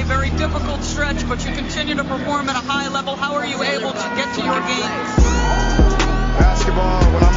a very difficult stretch, but you continue to perform at a high level. How are you able to get to your game? Basketball,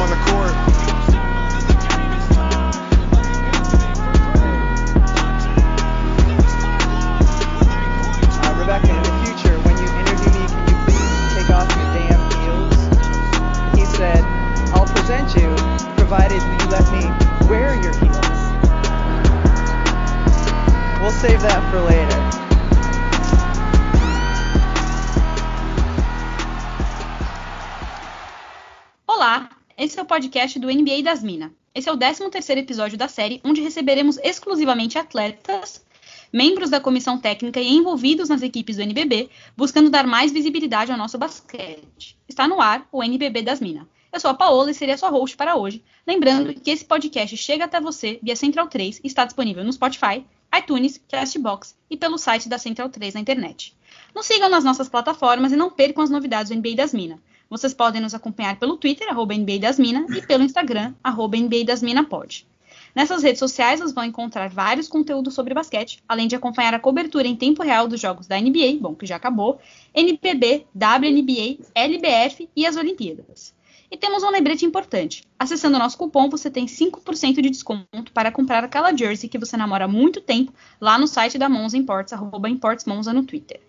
podcast do NBA das Minas. Esse é o 13º episódio da série, onde receberemos exclusivamente atletas, membros da comissão técnica e envolvidos nas equipes do NBB, buscando dar mais visibilidade ao nosso basquete. Está no ar o NBB das Minas. Eu sou a Paola e serei a sua host para hoje. Lembrando que esse podcast chega até você via Central 3 e está disponível no Spotify, iTunes, Castbox e pelo site da Central 3 na internet. Nos sigam nas nossas plataformas e não percam as novidades do NBA das Minas. Vocês podem nos acompanhar pelo Twitter, arroba NBA das Minas, e pelo Instagram, arroba NBA das Minas Pod. Nessas redes sociais, vocês vão encontrar vários conteúdos sobre basquete, além de acompanhar a cobertura em tempo real dos jogos da NBA, bom, que já acabou, NBB, WNBA, LBF e as Olimpíadas. E temos um lembrete importante. Acessando o nosso cupom, você tem 5% de desconto para comprar aquela jersey que você namora há muito tempo lá no site da Monza Imports, arroba Imports Monza no Twitter.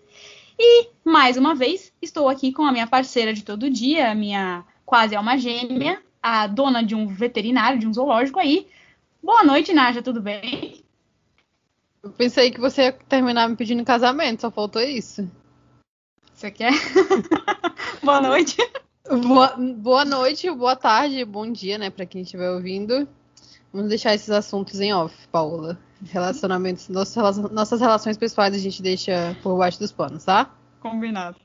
E, mais uma vez, estou aqui com a minha parceira de todo dia, a minha quase alma gêmea, a dona de um veterinário, de um zoológico aí. Boa noite, Naja, tudo bem? Eu pensei que você ia terminar me pedindo casamento, só faltou isso. Você quer? Boa noite. Boa, boa noite, boa tarde, bom dia, né, pra quem estiver ouvindo. Vamos deixar esses assuntos em off, Paula. Relacionamentos, nossas, relações- nossas relações pessoais a gente deixa por baixo dos panos, tá? Combinado.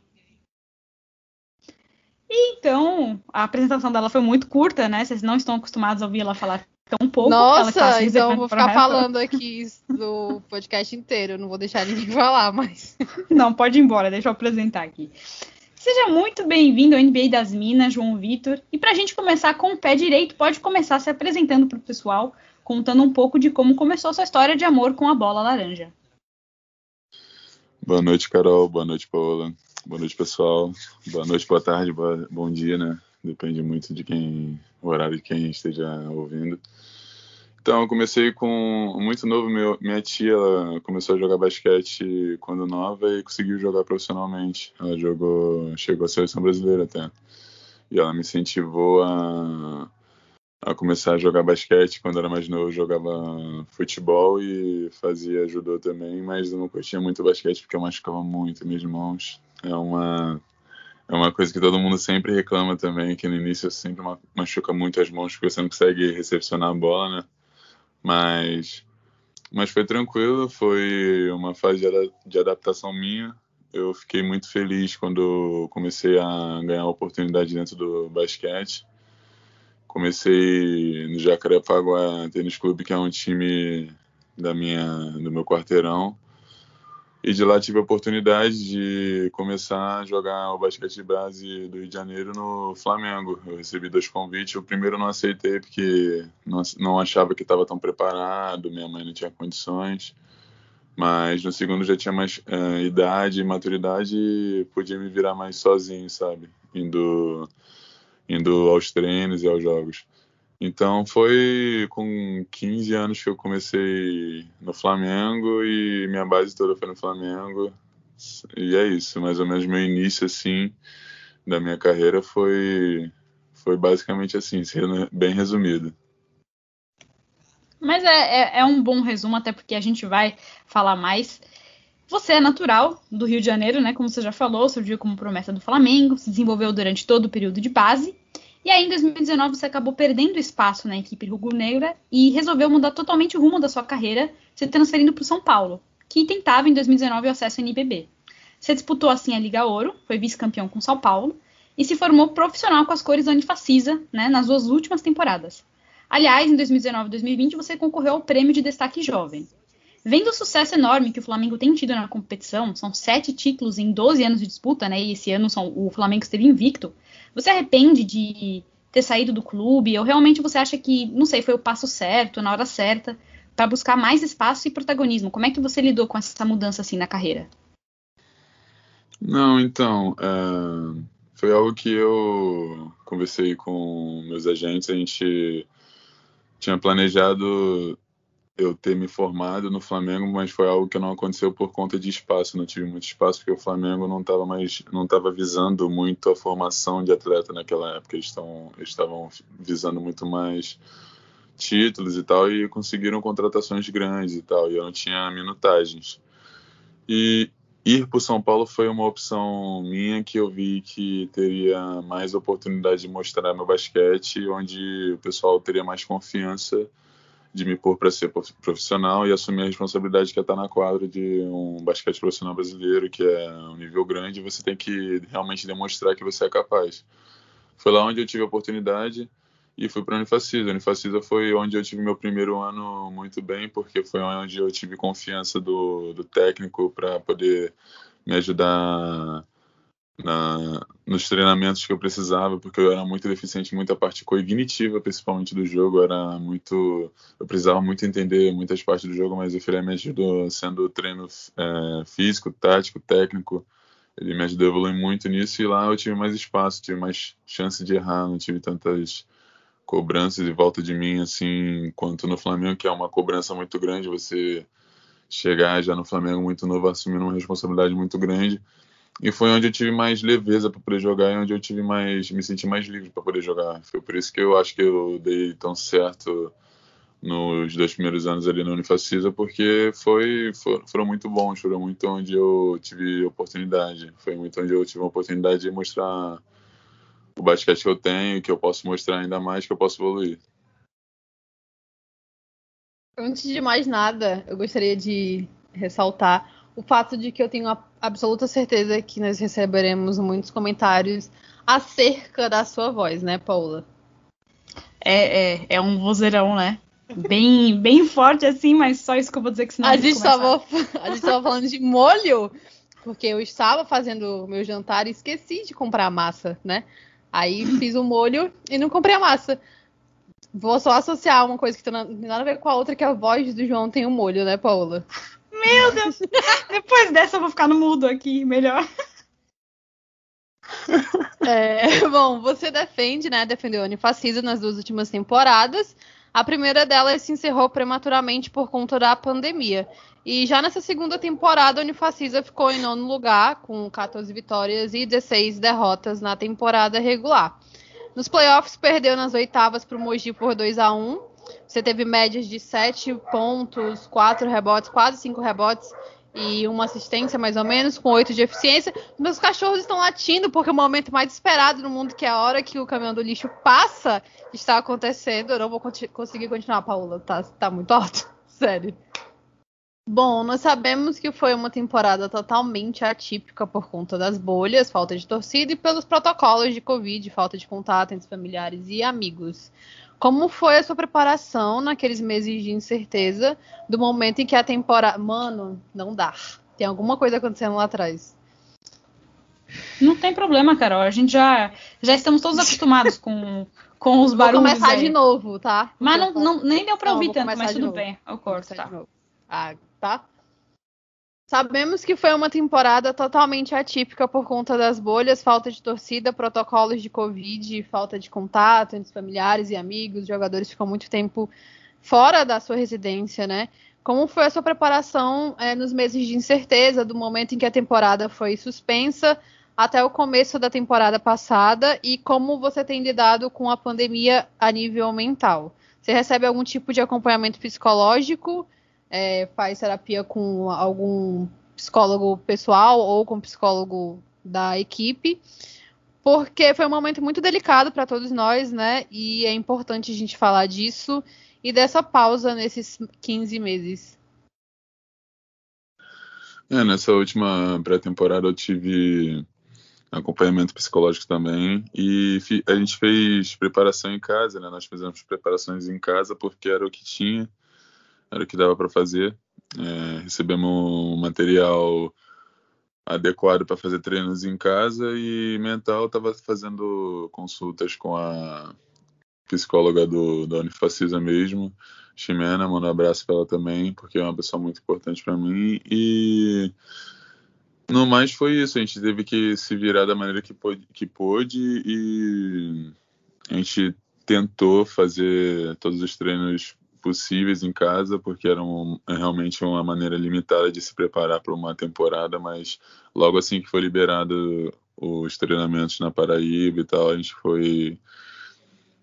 Então, a apresentação dela foi muito curta, né? Vocês não estão acostumados a ouvir ela falar tão pouco. ela Nossa, então eu reservando vou ficar falando aqui do podcast inteiro, não vou deixar ninguém falar, mas. Não, pode ir embora, deixa eu apresentar aqui. Seja muito bem-vindo ao NBA das Minas, João Vitor. E para a gente começar com o pé direito, pode começar se apresentando para o pessoal, contando um pouco de como começou sua história de amor com a bola laranja. Boa noite, Carol. Boa noite, Paola. Boa noite, pessoal. Boa noite, boa tarde, boa- bom dia, né? Depende muito de quem, o horário de quem esteja ouvindo. Então, eu comecei com muito novo. Meu, minha tia começou a jogar basquete quando nova e conseguiu jogar profissionalmente. Ela jogou, chegou à seleção brasileira até. E ela me incentivou a, a começar a jogar basquete. Quando era mais novo, eu jogava futebol e fazia judô também, mas eu não curtia muito basquete porque eu machucava muito minhas mãos. É uma é uma coisa que todo mundo sempre reclama também, que no início sempre ma- machuca muito as mãos porque você não consegue recepcionar a bola, né? Mas mas foi tranquilo, foi uma fase de, ada- de adaptação minha. Eu fiquei muito feliz quando comecei a ganhar oportunidade dentro do basquete. Comecei no Jacarepaguá Tênis Clube, que é um time da minha, do meu quarteirão. E de lá tive a oportunidade de começar a jogar o basquete base do Rio de Janeiro no Flamengo. Eu recebi dois convites. O primeiro eu não aceitei porque não, não achava que estava tão preparado, minha mãe não tinha condições. Mas no segundo já tinha mais eh, idade e maturidade e podia me virar mais sozinho, sabe? Indo, indo aos treinos e aos jogos. Então foi com 15 anos que eu comecei no Flamengo e minha base toda foi no Flamengo. E é isso, mais ou menos meu início assim da minha carreira foi foi basicamente assim, sendo bem resumido. Mas é, é, é um bom resumo, até porque a gente vai falar mais. Você é natural do Rio de Janeiro, né? Como você já falou, surgiu como promessa do Flamengo, se desenvolveu durante todo o período de base. E aí, em 2019, você acabou perdendo espaço na equipe rubro-negra e resolveu mudar totalmente o rumo da sua carreira, se transferindo para o São Paulo, que tentava em 2019 o acesso ao NBB. Você disputou assim a Liga Ouro, foi vice-campeão com São Paulo e se formou profissional com as cores da Unifacisa, né, nas duas últimas temporadas. Aliás, em 2019 e 2020 você concorreu ao prêmio de destaque jovem. Vendo o sucesso enorme que o Flamengo tem tido na competição, são sete títulos em 12 anos de disputa, né? E esse ano são, o Flamengo esteve invicto. Você arrepende de ter saído do clube? Ou realmente você acha que, não sei, foi o passo certo, na hora certa? para buscar mais espaço e protagonismo. Como é que você lidou com essa mudança assim na carreira? Não, então, é, foi algo que eu conversei com meus agentes, a gente tinha planejado eu ter me formado no Flamengo, mas foi algo que não aconteceu por conta de espaço. Não tive muito espaço porque o Flamengo não estava mais, não estava visando muito a formação de atleta naquela época. Eles, estão, estavam visando muito mais títulos e tal e conseguiram contratações grandes e tal. E eu não tinha minutagens. E ir para o São Paulo foi uma opção minha que eu vi que teria mais oportunidade de mostrar meu basquete, onde o pessoal teria mais confiança de me pôr para ser profissional e assumir a responsabilidade que é estar na quadra de um basquete profissional brasileiro, que é um nível grande, você tem que realmente demonstrar que você é capaz. Foi lá onde eu tive a oportunidade e fui para a Unifacisa. A Unifacisa foi onde eu tive meu primeiro ano muito bem, porque foi onde eu tive confiança do, do técnico para poder me ajudar na, nos treinamentos que eu precisava, porque eu era muito deficiente muita parte cognitiva, principalmente do jogo. Era muito, eu precisava muito entender muitas partes do jogo, mas o Filé me ajudou sendo treino é, físico, tático, técnico. Ele me ajudou a evoluir muito nisso e lá eu tive mais espaço, tive mais chance de errar, não tive tantas cobranças em volta de mim assim quanto no Flamengo, que é uma cobrança muito grande. Você chegar já no Flamengo muito novo, assumindo uma responsabilidade muito grande e foi onde eu tive mais leveza para poder jogar e onde eu tive mais me senti mais livre para poder jogar. Foi por isso que eu acho que eu dei tão certo nos dois primeiros anos ali na Unifacisa, porque foi, for, foram muito bons, foram muito onde eu tive oportunidade. Foi muito onde eu tive a oportunidade de mostrar o basquete que eu tenho, que eu posso mostrar ainda mais, que eu posso evoluir. Antes de mais nada, eu gostaria de ressaltar o fato de que eu tenho a absoluta certeza que nós receberemos muitos comentários acerca da sua voz, né, Paula? É, é, é um vozeirão, né? Bem, bem forte assim, mas só isso que eu vou dizer que senão a gente estava a gente estava falando de molho porque eu estava fazendo meu jantar e esqueci de comprar a massa, né? Aí fiz o molho e não comprei a massa. Vou só associar uma coisa que tem nada a ver com a outra, que a voz do João tem o um molho, né, Paula? Meu Deus! Depois dessa eu vou ficar no mudo aqui, melhor. É, bom, você defende, né? Defendeu a Unifacisa nas duas últimas temporadas. A primeira delas se encerrou prematuramente por conta da pandemia. E já nessa segunda temporada, a Unifacisa ficou em nono lugar, com 14 vitórias e 16 derrotas na temporada regular. Nos playoffs, perdeu nas oitavas para o Mogi por 2 a 1 você teve médias de 7 pontos, 4 rebotes, quase 5 rebotes e uma assistência mais ou menos, com 8 de eficiência. Meus cachorros estão latindo porque o momento mais esperado no mundo, que é a hora que o caminhão do lixo passa, está acontecendo. Eu não vou conseguir continuar, Paula, tá, tá muito alto. Sério. Bom, nós sabemos que foi uma temporada totalmente atípica por conta das bolhas, falta de torcida e pelos protocolos de Covid, falta de contato entre familiares e amigos. Como foi a sua preparação naqueles meses de incerteza do momento em que a temporada. Mano, não dá. Tem alguma coisa acontecendo lá atrás. Não tem problema, Carol. A gente já, já estamos todos acostumados com, com os barulhos. Vou começar aí. de novo, tá? Mas não, não, nem deu pra ouvir tanto, mas tudo bem. Eu corto, tá? Ah, tá? Sabemos que foi uma temporada totalmente atípica por conta das bolhas, falta de torcida, protocolos de Covid, falta de contato entre familiares e amigos, os jogadores ficam muito tempo fora da sua residência, né? Como foi a sua preparação é, nos meses de incerteza, do momento em que a temporada foi suspensa até o começo da temporada passada, e como você tem lidado com a pandemia a nível mental? Você recebe algum tipo de acompanhamento psicológico? É, faz terapia com algum psicólogo pessoal ou com psicólogo da equipe, porque foi um momento muito delicado para todos nós, né? E é importante a gente falar disso e dessa pausa nesses 15 meses. É, nessa última pré-temporada eu tive acompanhamento psicológico também e a gente fez preparação em casa, né? Nós fizemos preparações em casa porque era o que tinha era o que dava para fazer. É, recebemos um material adequado para fazer treinos em casa e mental estava fazendo consultas com a psicóloga do, da Unifacisa mesmo, Ximena, mando um abraço para ela também, porque é uma pessoa muito importante para mim. E no mais foi isso, a gente teve que se virar da maneira que pôde, que pôde e a gente tentou fazer todos os treinos possíveis em casa, porque era um, é realmente uma maneira limitada de se preparar para uma temporada, mas logo assim que foi liberado os treinamentos na Paraíba e tal, a gente foi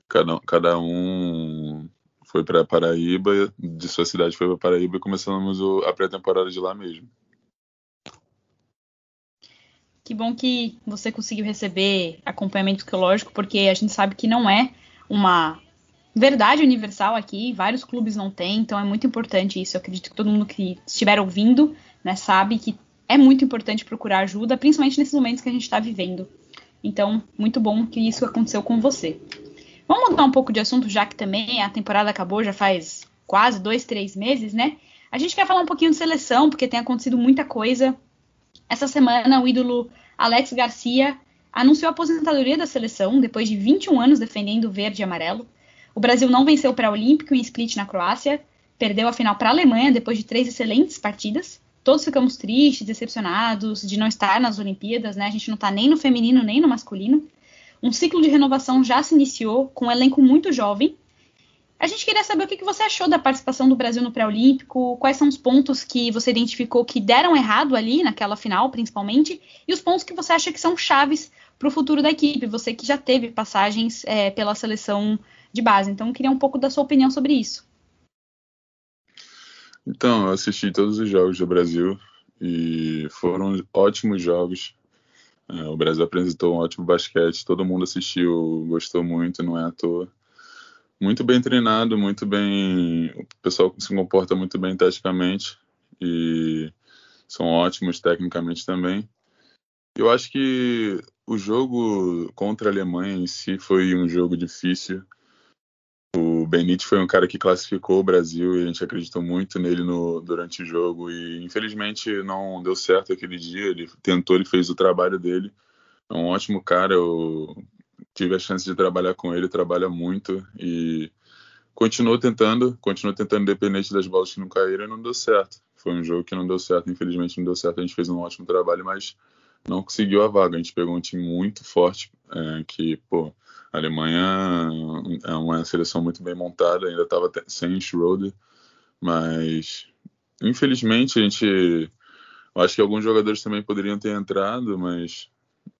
cada, cada um foi para Paraíba, de sua cidade foi para Paraíba e começamos o, a pré-temporada de lá mesmo. Que bom que você conseguiu receber acompanhamento psicológico, porque a gente sabe que não é uma verdade universal aqui, vários clubes não têm, então é muito importante isso. Eu acredito que todo mundo que estiver ouvindo né, sabe que é muito importante procurar ajuda, principalmente nesses momentos que a gente está vivendo. Então, muito bom que isso aconteceu com você. Vamos mudar um pouco de assunto, já que também a temporada acabou já faz quase dois, três meses, né? A gente quer falar um pouquinho de seleção, porque tem acontecido muita coisa. Essa semana, o ídolo Alex Garcia anunciou a aposentadoria da seleção depois de 21 anos defendendo o verde e amarelo. O Brasil não venceu o pré-olímpico em Split na Croácia, perdeu a final para a Alemanha depois de três excelentes partidas. Todos ficamos tristes, decepcionados de não estar nas Olimpíadas, né? A gente não está nem no feminino nem no masculino. Um ciclo de renovação já se iniciou com um elenco muito jovem. A gente queria saber o que você achou da participação do Brasil no pré-olímpico, quais são os pontos que você identificou que deram errado ali naquela final, principalmente, e os pontos que você acha que são chaves para o futuro da equipe, você que já teve passagens é, pela seleção de base. Então, eu queria um pouco da sua opinião sobre isso. Então, eu assisti todos os jogos do Brasil e foram ótimos jogos. É, o Brasil apresentou um ótimo basquete, todo mundo assistiu, gostou muito, não é à toa. Muito bem treinado, muito bem. O pessoal se comporta muito bem taticamente e são ótimos tecnicamente também. Eu acho que o jogo contra a Alemanha em si foi um jogo difícil. O Benítez foi um cara que classificou o Brasil e a gente acreditou muito nele no, durante o jogo e infelizmente não deu certo aquele dia. Ele tentou, ele fez o trabalho dele. É um ótimo cara, eu tive a chance de trabalhar com ele, trabalha muito e continuou tentando, continuou tentando independente das bolas que não caíram e não deu certo. Foi um jogo que não deu certo, infelizmente não deu certo. A gente fez um ótimo trabalho, mas não conseguiu a vaga. A gente pegou um time muito forte, é, que, pô, a Alemanha é uma seleção muito bem montada, ainda estava sem Schroeder, mas infelizmente a gente. Acho que alguns jogadores também poderiam ter entrado, mas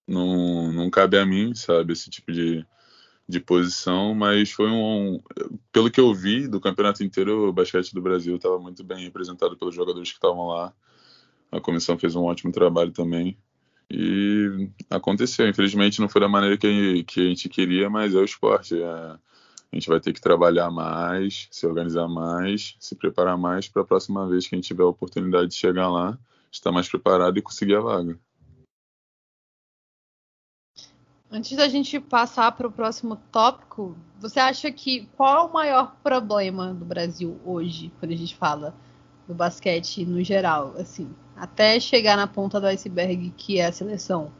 não, não cabe a mim, sabe, esse tipo de, de posição. Mas foi um. Pelo que eu vi do campeonato inteiro, o basquete do Brasil estava muito bem representado pelos jogadores que estavam lá. A comissão fez um ótimo trabalho também. E aconteceu. Infelizmente não foi da maneira que, que a gente queria, mas é o esporte. É, a gente vai ter que trabalhar mais, se organizar mais, se preparar mais para a próxima vez que a gente tiver a oportunidade de chegar lá, estar mais preparado e conseguir a vaga. Antes da gente passar para o próximo tópico, você acha que qual é o maior problema do Brasil hoje, quando a gente fala do basquete no geral, assim, até chegar na ponta do iceberg que é a seleção?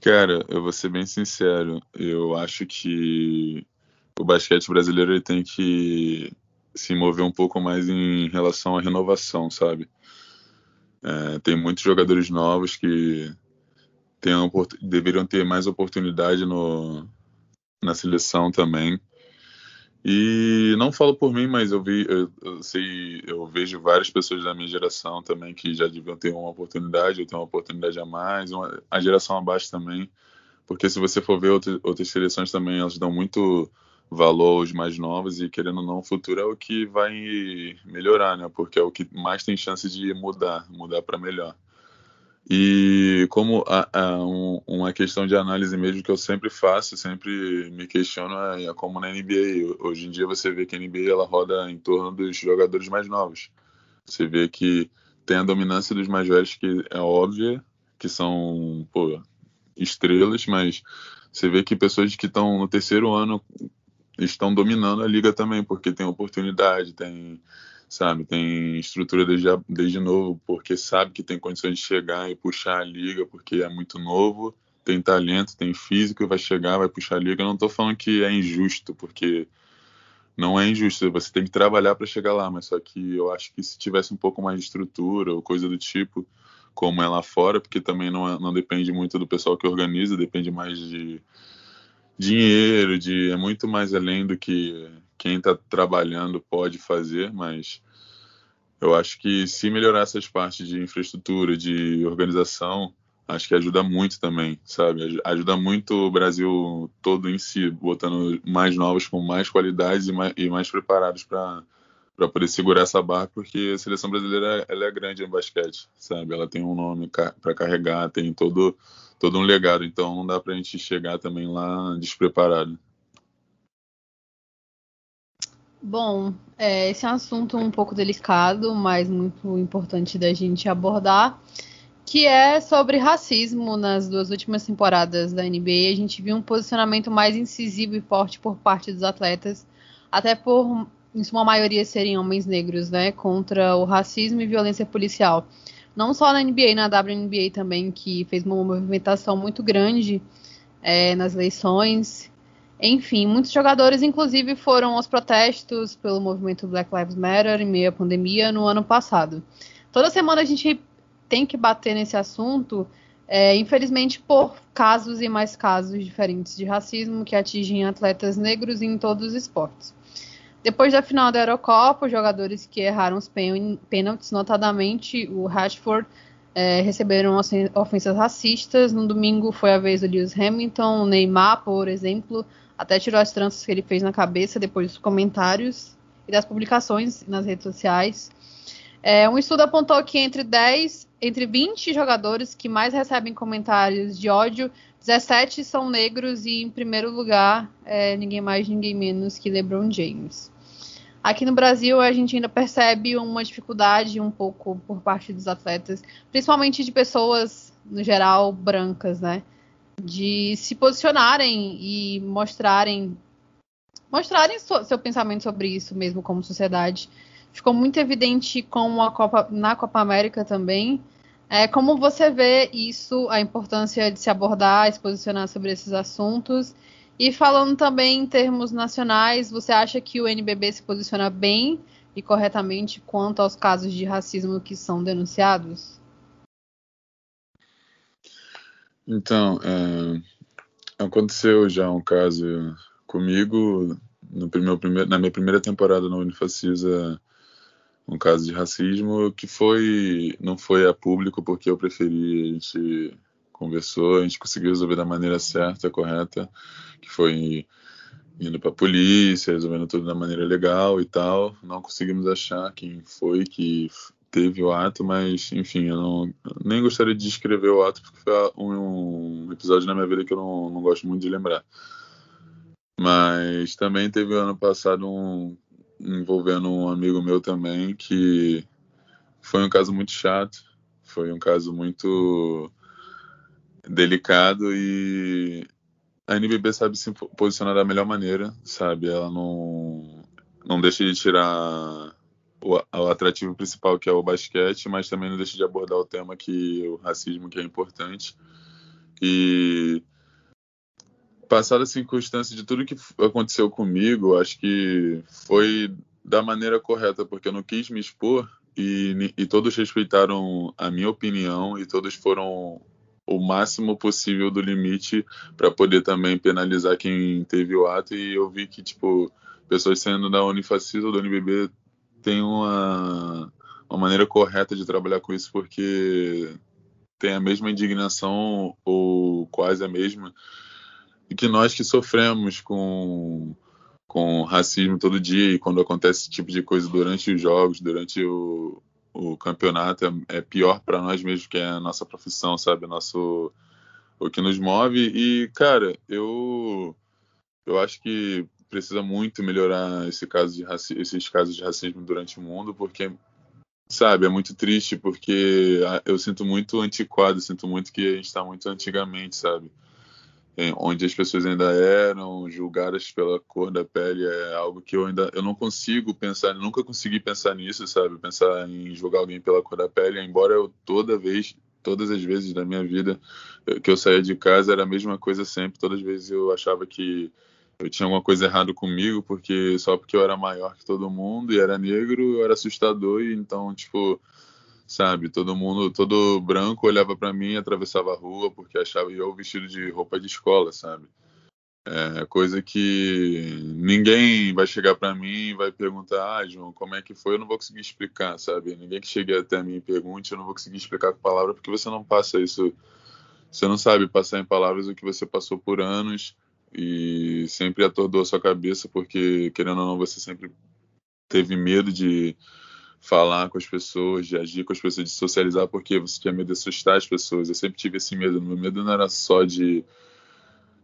Cara, eu vou ser bem sincero, eu acho que o basquete brasileiro tem que se mover um pouco mais em relação à renovação, sabe? É, tem muitos jogadores novos que tem, deveriam ter mais oportunidade no, na seleção também. E não falo por mim, mas eu vi, eu, eu, sei, eu vejo várias pessoas da minha geração também que já deviam ter uma oportunidade, eu tenho uma oportunidade a mais, uma, a geração abaixo também, porque se você for ver outras, outras seleções também, elas dão muito valor aos mais novos e querendo ou não, o futuro é o que vai melhorar, né? Porque é o que mais tem chance de mudar, mudar para melhor. E como a, a, um, uma questão de análise mesmo que eu sempre faço, sempre me questiono, é, é, como na NBA. Hoje em dia você vê que a NBA ela roda em torno dos jogadores mais novos. Você vê que tem a dominância dos mais velhos, que é óbvia, que são pô, estrelas, mas você vê que pessoas que estão no terceiro ano estão dominando a liga também, porque tem oportunidade, tem sabe? Tem estrutura desde, desde novo, porque sabe que tem condições de chegar e puxar a liga, porque é muito novo, tem talento, tem físico, vai chegar, vai puxar a liga. Eu não estou falando que é injusto, porque não é injusto, você tem que trabalhar para chegar lá, mas só que eu acho que se tivesse um pouco mais de estrutura ou coisa do tipo, como é lá fora, porque também não, é, não depende muito do pessoal que organiza, depende mais de dinheiro, de é muito mais além do que quem está trabalhando pode fazer, mas eu acho que se melhorar essas partes de infraestrutura, de organização, acho que ajuda muito também, sabe? Ajuda muito o Brasil todo em si, botando mais novos com mais qualidades e mais, e mais preparados para para poder segurar essa barra, porque a seleção brasileira ela é grande no basquete, sabe? Ela tem um nome para carregar, tem todo todo um legado, então não dá para a gente chegar também lá despreparado. Bom, é, esse é um assunto um pouco delicado, mas muito importante da gente abordar que é sobre racismo nas duas últimas temporadas da NBA. A gente viu um posicionamento mais incisivo e forte por parte dos atletas, até por, em sua maioria, serem homens negros, né, contra o racismo e violência policial. Não só na NBA, na WNBA também, que fez uma movimentação muito grande é, nas eleições. Enfim, muitos jogadores, inclusive, foram aos protestos pelo movimento Black Lives Matter em meio à pandemia no ano passado. Toda semana a gente tem que bater nesse assunto, é, infelizmente, por casos e mais casos diferentes de racismo que atingem atletas negros em todos os esportes. Depois da final da Eurocopa, os jogadores que erraram os pênaltis, notadamente o Rashford, é, receberam ofensas racistas. No domingo foi a vez do Lewis Hamilton, o Neymar, por exemplo, até tirou as tranças que ele fez na cabeça depois dos comentários e das publicações nas redes sociais. É, um estudo apontou que entre 10 entre 20 jogadores que mais recebem comentários de ódio, 17 são negros e, em primeiro lugar, é ninguém mais, ninguém menos que LeBron James. Aqui no Brasil, a gente ainda percebe uma dificuldade um pouco por parte dos atletas, principalmente de pessoas, no geral, brancas, né? De se posicionarem e mostrarem mostrarem seu pensamento sobre isso mesmo como sociedade. Ficou muito evidente com a Copa, na Copa América também, é, como você vê isso, a importância de se abordar, se posicionar sobre esses assuntos? E falando também em termos nacionais, você acha que o NBB se posiciona bem e corretamente quanto aos casos de racismo que são denunciados? Então, é, aconteceu já um caso comigo no primeiro, na minha primeira temporada na Unifacisa um caso de racismo que foi não foi a público porque eu preferi a gente conversou a gente conseguiu resolver da maneira certa correta que foi indo para a polícia resolvendo tudo da maneira legal e tal. Não conseguimos achar quem foi que teve o ato mas enfim eu não, nem gostaria de descrever o ato porque foi um, um episódio na minha vida que eu não, não gosto muito de lembrar mas também teve ano passado um envolvendo um amigo meu também, que foi um caso muito chato, foi um caso muito delicado e a NBB sabe se posicionar da melhor maneira, sabe? Ela não, não deixa de tirar o, o, atrativo principal que é o basquete, mas também não deixa de abordar o tema que o racismo que é importante. E passada a circunstância de tudo que aconteceu comigo, acho que foi da maneira correta, porque eu não quis me expor e, e todos respeitaram a minha opinião e todos foram o máximo possível do limite para poder também penalizar quem teve o ato e eu vi que tipo pessoas sendo da Unifacisa ou do NBB tem uma, uma maneira correta de trabalhar com isso porque tem a mesma indignação ou quase a mesma que nós que sofremos com com racismo todo dia e quando acontece esse tipo de coisa durante os jogos, durante o, o campeonato, é, é pior para nós mesmo, que é a nossa profissão, sabe? Nosso, o que nos move. E, cara, eu, eu acho que precisa muito melhorar esse caso de raci esses casos de racismo durante o mundo, porque, sabe, é muito triste, porque eu sinto muito antiquado, sinto muito que a gente está muito antigamente, sabe? onde as pessoas ainda eram julgadas pela cor da pele é algo que eu ainda eu não consigo pensar, nunca consegui pensar nisso, sabe? Pensar em julgar alguém pela cor da pele, embora eu toda vez, todas as vezes da minha vida que eu saía de casa era a mesma coisa sempre, todas as vezes eu achava que eu tinha alguma coisa errada comigo, porque só porque eu era maior que todo mundo e era negro, eu era assustador e então, tipo, sabe, todo mundo, todo branco olhava para mim atravessava a rua porque achava eu vestido de roupa de escola, sabe? É coisa que ninguém vai chegar para mim e vai perguntar, ah, João, como é que foi? Eu não vou conseguir explicar, sabe? Ninguém que chegue até mim e pergunte, eu não vou conseguir explicar com palavras porque você não passa isso, você não sabe passar em palavras o que você passou por anos e sempre atordou a sua cabeça porque querendo ou não você sempre teve medo de falar com as pessoas, de agir com as pessoas, de socializar porque você tinha medo de assustar as pessoas. Eu sempre tive esse medo. Meu medo não era só de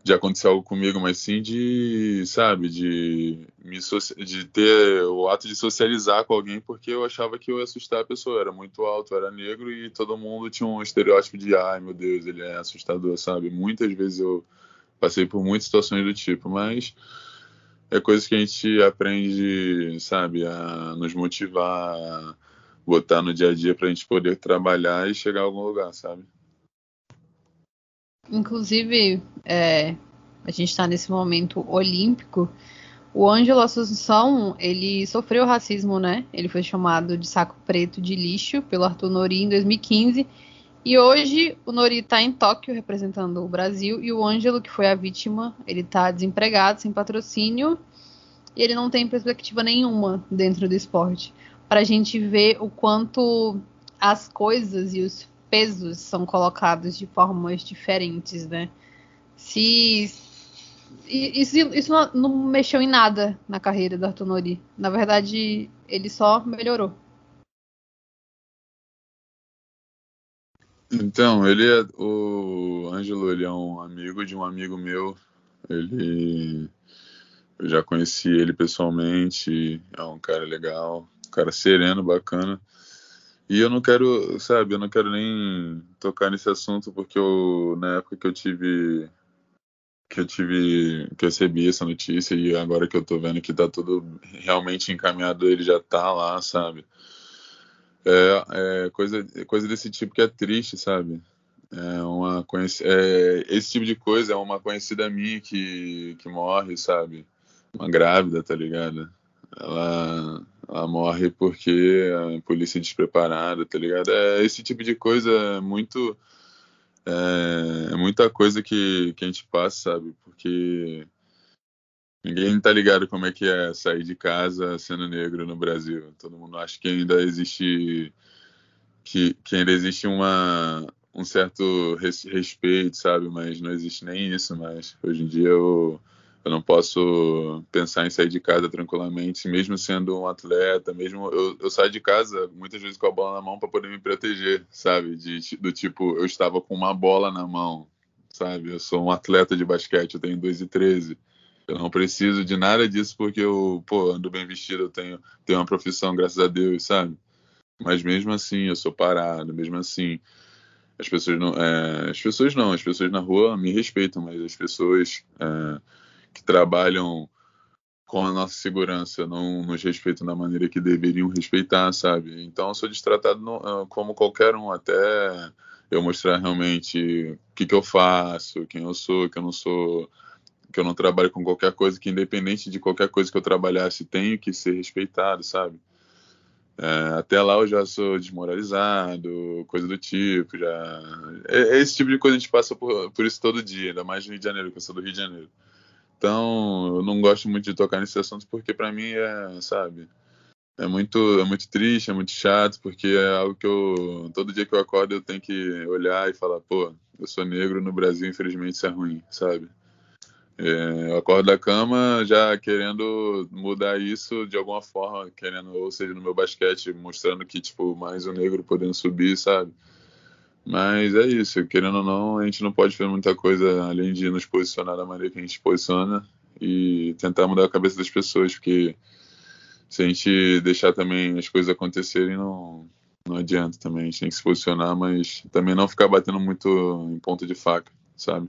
de acontecer algo comigo, mas sim de, sabe, de me de ter o ato de socializar com alguém porque eu achava que eu ia assustar a pessoa. Eu era muito alto, era negro e todo mundo tinha um estereótipo de, ai meu Deus, ele é assustador, sabe? Muitas vezes eu Passei por muitas situações do tipo, mas é coisa que a gente aprende, sabe, a nos motivar, a botar no dia a dia para a gente poder trabalhar e chegar a algum lugar, sabe? Inclusive, é, a gente está nesse momento olímpico. O Ângelo Assunção, ele sofreu racismo, né? Ele foi chamado de saco preto de lixo pelo Arthur Nori em 2015 e hoje o Nori está em Tóquio representando o Brasil e o Ângelo, que foi a vítima, ele está desempregado, sem patrocínio e ele não tem perspectiva nenhuma dentro do esporte. Para a gente ver o quanto as coisas e os pesos são colocados de formas diferentes, né? Se isso, isso não, não mexeu em nada na carreira do Arthur Nori. Na verdade, ele só melhorou. Então, ele é o Ângelo, ele é um amigo de um amigo meu. Ele eu já conheci ele pessoalmente, é um cara legal, um cara sereno, bacana. E eu não quero, sabe, eu não quero nem tocar nesse assunto porque eu na época que eu tive que eu tive que eu recebi essa notícia e agora que eu tô vendo que tá tudo realmente encaminhado, ele já tá lá, sabe? É, é coisa, coisa desse tipo que é triste, sabe? É uma é, esse tipo de coisa é uma conhecida minha que, que morre, sabe? Uma grávida, tá ligado? Ela, ela morre porque a polícia é despreparada, tá ligado? É, esse tipo de coisa é muito. É, é muita coisa que, que a gente passa, sabe? Porque Ninguém tá ligado como é que é sair de casa sendo negro no Brasil. Todo mundo acha que ainda existe que, que ainda existe uma, um certo respeito, sabe? Mas não existe nem isso mais. Hoje em dia eu, eu não posso pensar em sair de casa tranquilamente, mesmo sendo um atleta, mesmo eu, eu saio de casa muitas vezes com a bola na mão para poder me proteger, sabe? De, do tipo, eu estava com uma bola na mão, sabe? Eu sou um atleta de basquete, eu tenho 2 e 13 eu não preciso de nada disso porque eu, pô, ando bem vestido, eu tenho, tenho uma profissão, graças a Deus, sabe? Mas mesmo assim, eu sou parado, mesmo assim, as pessoas não, é, as pessoas não, as pessoas na rua me respeitam, mas as pessoas é, que trabalham com a nossa segurança não nos respeitam da maneira que deveriam respeitar, sabe? Então eu sou destratado no, como qualquer um, até eu mostrar realmente o que, que eu faço, quem eu sou, que eu não sou que eu não trabalho com qualquer coisa, que independente de qualquer coisa que eu trabalhasse, tenho que ser respeitado, sabe? É, até lá eu já sou desmoralizado, coisa do tipo, já... É, é, esse tipo de coisa a gente passa por, por isso todo dia, ainda mais no Rio de Janeiro, que eu sou do Rio de Janeiro. Então, eu não gosto muito de tocar nesse assunto porque para mim é, sabe, é muito, é muito triste, é muito chato, porque é algo que eu, todo dia que eu acordo eu tenho que olhar e falar, pô, eu sou negro no Brasil, infelizmente isso é ruim, sabe? É, eu acordo da cama já querendo mudar isso de alguma forma, querendo, ou seja, no meu basquete, mostrando que, tipo, mais um negro podendo subir, sabe? Mas é isso, querendo ou não, a gente não pode fazer muita coisa além de nos posicionar da maneira que a gente posiciona e tentar mudar a cabeça das pessoas, porque se a gente deixar também as coisas acontecerem, não, não adianta também. A gente tem que se posicionar, mas também não ficar batendo muito em ponta de faca, sabe?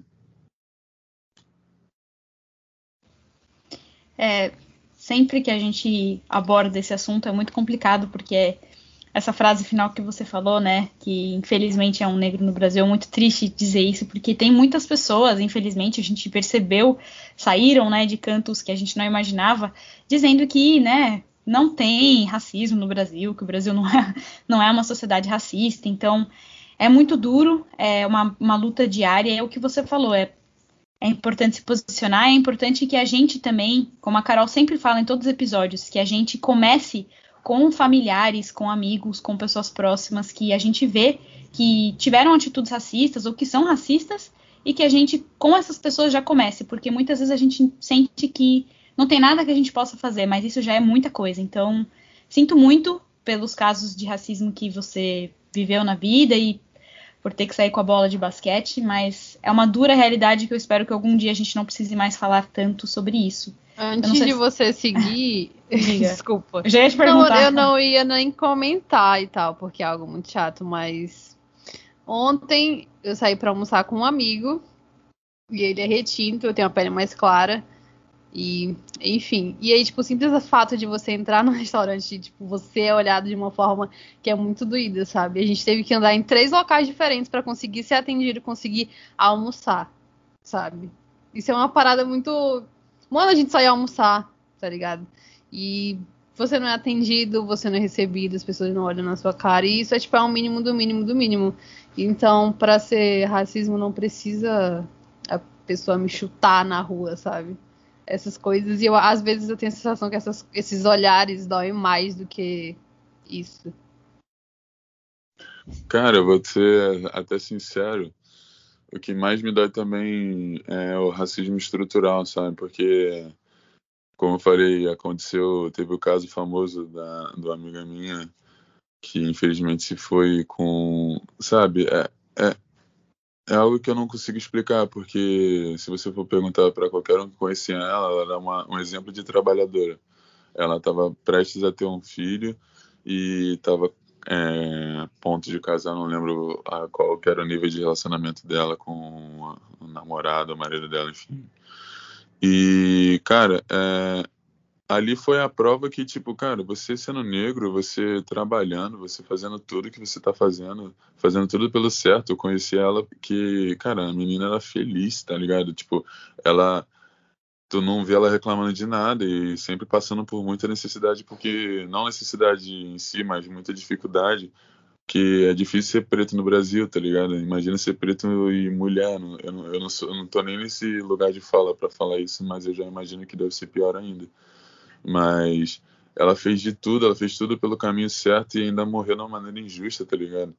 É, sempre que a gente aborda esse assunto é muito complicado, porque é, essa frase final que você falou, né? Que infelizmente é um negro no Brasil. É muito triste dizer isso, porque tem muitas pessoas, infelizmente, a gente percebeu, saíram, né, de cantos que a gente não imaginava, dizendo que, né, não tem racismo no Brasil, que o Brasil não é, não é uma sociedade racista. Então, é muito duro, é uma, uma luta diária. É o que você falou, é é importante se posicionar, é importante que a gente também, como a Carol sempre fala em todos os episódios, que a gente comece com familiares, com amigos, com pessoas próximas que a gente vê que tiveram atitudes racistas ou que são racistas e que a gente, com essas pessoas, já comece, porque muitas vezes a gente sente que não tem nada que a gente possa fazer, mas isso já é muita coisa. Então, sinto muito pelos casos de racismo que você viveu na vida e por ter que sair com a bola de basquete, mas é uma dura realidade que eu espero que algum dia a gente não precise mais falar tanto sobre isso. Antes de se... você seguir. Desculpa. Já ia te perguntar. Não, eu não ia nem comentar e tal, porque é algo muito chato, mas. Ontem eu saí para almoçar com um amigo. E ele é retinto, eu tenho a pele mais clara. E, enfim. E aí, tipo, o simples fato de você entrar no restaurante e, tipo, você é olhado de uma forma que é muito doída, sabe? A gente teve que andar em três locais diferentes para conseguir ser atendido conseguir almoçar, sabe? Isso é uma parada muito. Mano, a gente só almoçar, tá ligado? E você não é atendido, você não é recebido, as pessoas não olham na sua cara. E isso é, tipo, é um mínimo do mínimo do mínimo. Então, para ser racismo, não precisa a pessoa me chutar na rua, sabe? Essas coisas. E eu, às vezes eu tenho a sensação que essas, esses olhares doem mais do que isso. Cara, vou ser até sincero. O que mais me dói também é o racismo estrutural, sabe? Porque, como eu falei, aconteceu, teve o caso famoso da, do amiga minha que infelizmente se foi com, sabe? É, é, é algo que eu não consigo explicar, porque se você for perguntar para qualquer um que conhecia ela, ela era uma, um exemplo de trabalhadora. Ela estava prestes a ter um filho e estava é, ponto de casar, não lembro a qual era o nível de relacionamento dela com o namorado, o marido dela, enfim. E, cara, é, ali foi a prova que, tipo, cara, você sendo negro, você trabalhando, você fazendo tudo que você tá fazendo, fazendo tudo pelo certo. Eu conheci ela que, cara, a menina era feliz, tá ligado? Tipo, ela. Tu não vê ela reclamando de nada e sempre passando por muita necessidade, porque não necessidade em si, mas muita dificuldade, que é difícil ser preto no Brasil, tá ligado? Imagina ser preto e mulher. Eu não, eu não, sou, eu não tô nem nesse lugar de fala para falar isso, mas eu já imagino que deve ser pior ainda. Mas ela fez de tudo, ela fez tudo pelo caminho certo e ainda morreu de uma maneira injusta, tá ligado?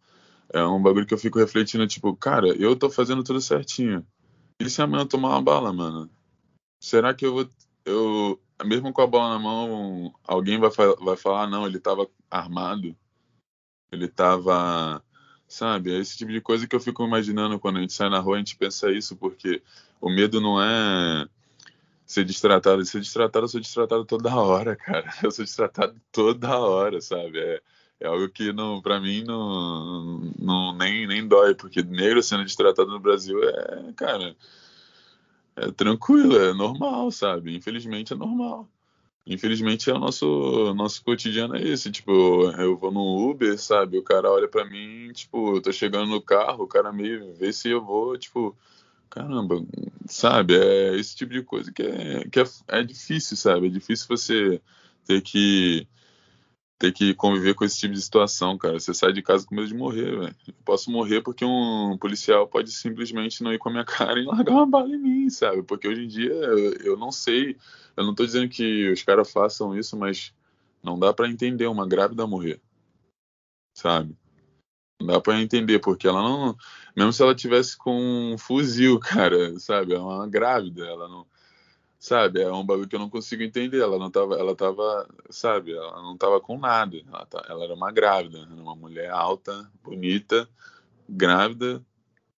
É um bagulho que eu fico refletindo, tipo, cara, eu tô fazendo tudo certinho. E se amanhã eu tomar uma bala, mano? Será que eu vou. Eu, mesmo com a bola na mão, alguém vai, vai falar, não, ele tava armado. Ele tava. Sabe? É esse tipo de coisa que eu fico imaginando quando a gente sai na rua, a gente pensa isso, porque o medo não é ser destratado. Ser destratado, eu sou destratado toda hora, cara. Eu sou destratado toda hora, sabe? É, é algo que não, para mim não, não nem, nem dói, porque negro sendo destratado no Brasil é, cara, é tranquilo, é normal, sabe? Infelizmente é normal. Infelizmente é o nosso nosso cotidiano é esse, tipo, eu vou no Uber, sabe? O cara olha para mim, tipo, eu tô chegando no carro, o cara meio vê se eu vou, tipo, caramba, sabe? É esse tipo de coisa que é, que é, é difícil, sabe? É difícil você ter que ter que conviver com esse tipo de situação, cara. Você sai de casa com medo de morrer, velho. Eu posso morrer porque um policial pode simplesmente não ir com a minha cara e largar uma bala em mim, sabe? Porque hoje em dia eu não sei, eu não tô dizendo que os caras façam isso, mas não dá para entender uma grávida morrer, sabe? Dá pra entender, porque ela não. Mesmo se ela tivesse com um fuzil, cara, sabe? É uma grávida, ela não. Sabe? É um bagulho que eu não consigo entender. Ela não tava. Ela tava. Sabe? Ela não tava com nada. Ela, tá, ela era uma grávida. Uma mulher alta, bonita, grávida,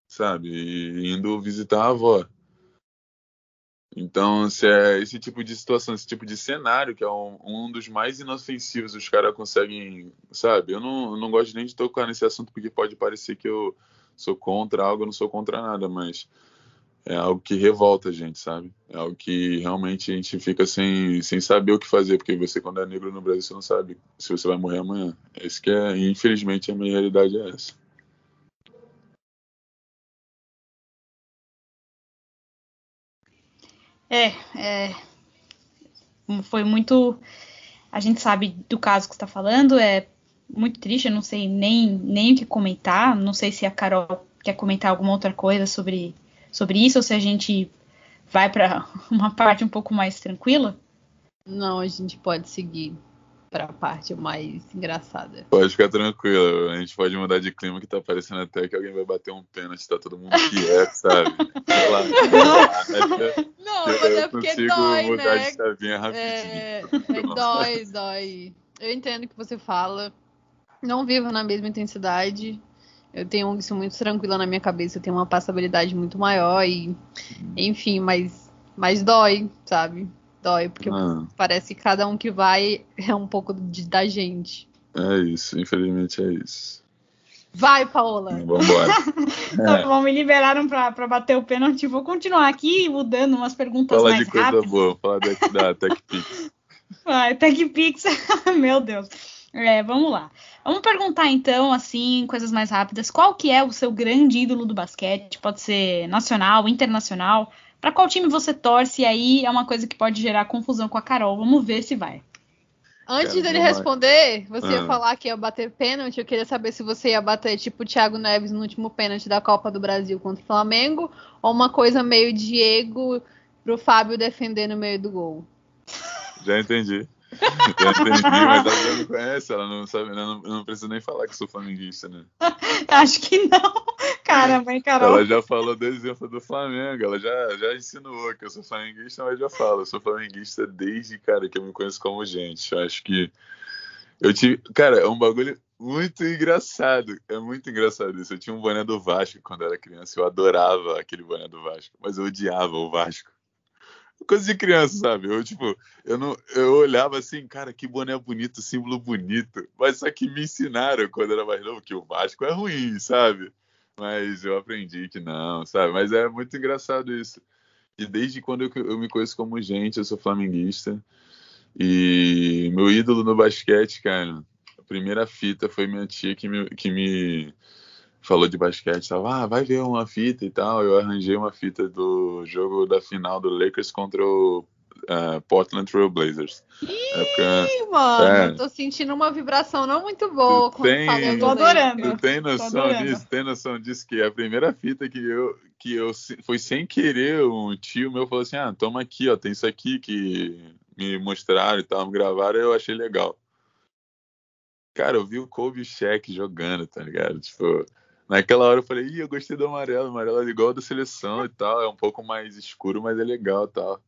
sabe? E indo visitar a avó. Então, se é esse tipo de situação, esse tipo de cenário, que é um, um dos mais inofensivos, os caras conseguem, sabe? Eu não, eu não gosto nem de tocar nesse assunto, porque pode parecer que eu sou contra algo, eu não sou contra nada, mas é algo que revolta a gente, sabe? É algo que realmente a gente fica sem, sem saber o que fazer, porque você, quando é negro no Brasil, você não sabe se você vai morrer amanhã. Esse que é, infelizmente, a minha realidade é essa. É, é, foi muito. A gente sabe do caso que está falando, é muito triste, eu não sei nem, nem o que comentar. Não sei se a Carol quer comentar alguma outra coisa sobre, sobre isso, ou se a gente vai para uma parte um pouco mais tranquila. Não, a gente pode seguir para a parte mais engraçada. Pode ficar tranquilo, a gente pode mudar de clima que tá parecendo até que alguém vai bater um pênalti, tá todo mundo quieto, sabe? Sei lá. Não, mas é porque dói, mudar né? de chavinha rapidinho. É, é, dói, dói. Eu entendo o que você fala. Não vivo na mesma intensidade. Eu tenho isso muito tranquilo na minha cabeça. Eu tenho uma passabilidade muito maior e, enfim, mas, mas dói, sabe? Dói, porque Ah, parece que cada um que vai é um pouco de- da gente. é isso, infelizmente é isso. Vai, Paola! Vambora. Tá bom, me liberaram para bater o pênalti. Vou continuar aqui mudando umas perguntas Fala mais de coisa rápidas. boa, fala da, da TechPix. Vai, TechPix, meu Deus. É, vamos lá. Vamos perguntar então, assim, coisas mais rápidas. Qual que é o seu grande ídolo do basquete? Pode ser nacional, internacional. Para qual time você torce? E aí é uma coisa que pode gerar confusão com a Carol. Vamos ver se vai. Antes dele não responder, você ia Ah. falar que ia bater pênalti. Eu queria saber se você ia bater tipo o Thiago Neves no último pênalti da Copa do Brasil contra o Flamengo, ou uma coisa meio Diego pro Fábio defender no meio do gol. Já entendi. Já entendi, mas ela já me conhece, ela não sabe, não, eu não preciso nem falar que sou flamenguista, né? Acho que não. Caramba, hein, Carol? Ela já falou do exemplo do Flamengo, ela já, já insinuou que eu sou flamenguista, mas já falo, eu sou flamenguista desde, cara, que eu me conheço como gente. Eu acho que eu tive, cara, é um bagulho muito engraçado, é muito engraçado isso. Eu tinha um boné do Vasco quando eu era criança, eu adorava aquele boné do Vasco, mas eu odiava o Vasco. Coisa de criança, sabe? Eu, tipo, eu não, eu olhava assim, cara, que boné bonito, símbolo bonito. Mas só que me ensinaram quando eu era mais novo que o Vasco é ruim, sabe? Mas eu aprendi que não, sabe? Mas é muito engraçado isso. E desde quando eu, eu me conheço como gente, eu sou flamenguista. E meu ídolo no basquete, cara, a primeira fita foi minha tia que me, que me falou de basquete. Tava, ah, vai ver uma fita e tal. Eu arranjei uma fita do jogo da final do Lakers contra o eh, Portland Trail Blazers. Época- Ih, mano, É. tô sentindo uma vibração não muito boa Tu quando tem- falando Tô adorando. Tu tem noção adorando. disso? Tem noção disso? Que a primeira fita que eu, que eu foi sem querer, um tio meu falou assim: ah, toma aqui, ó, tem isso aqui que me mostraram e tal, me gravaram, eu achei legal. Cara, eu vi o Kobe e o Shaq jogando, tá ligado? Tipo, naquela hora eu falei, ih, eu gostei do amarelo, o amarelo é igual ao da seleção e tal, é um pouco mais escuro, mas é legal e tal.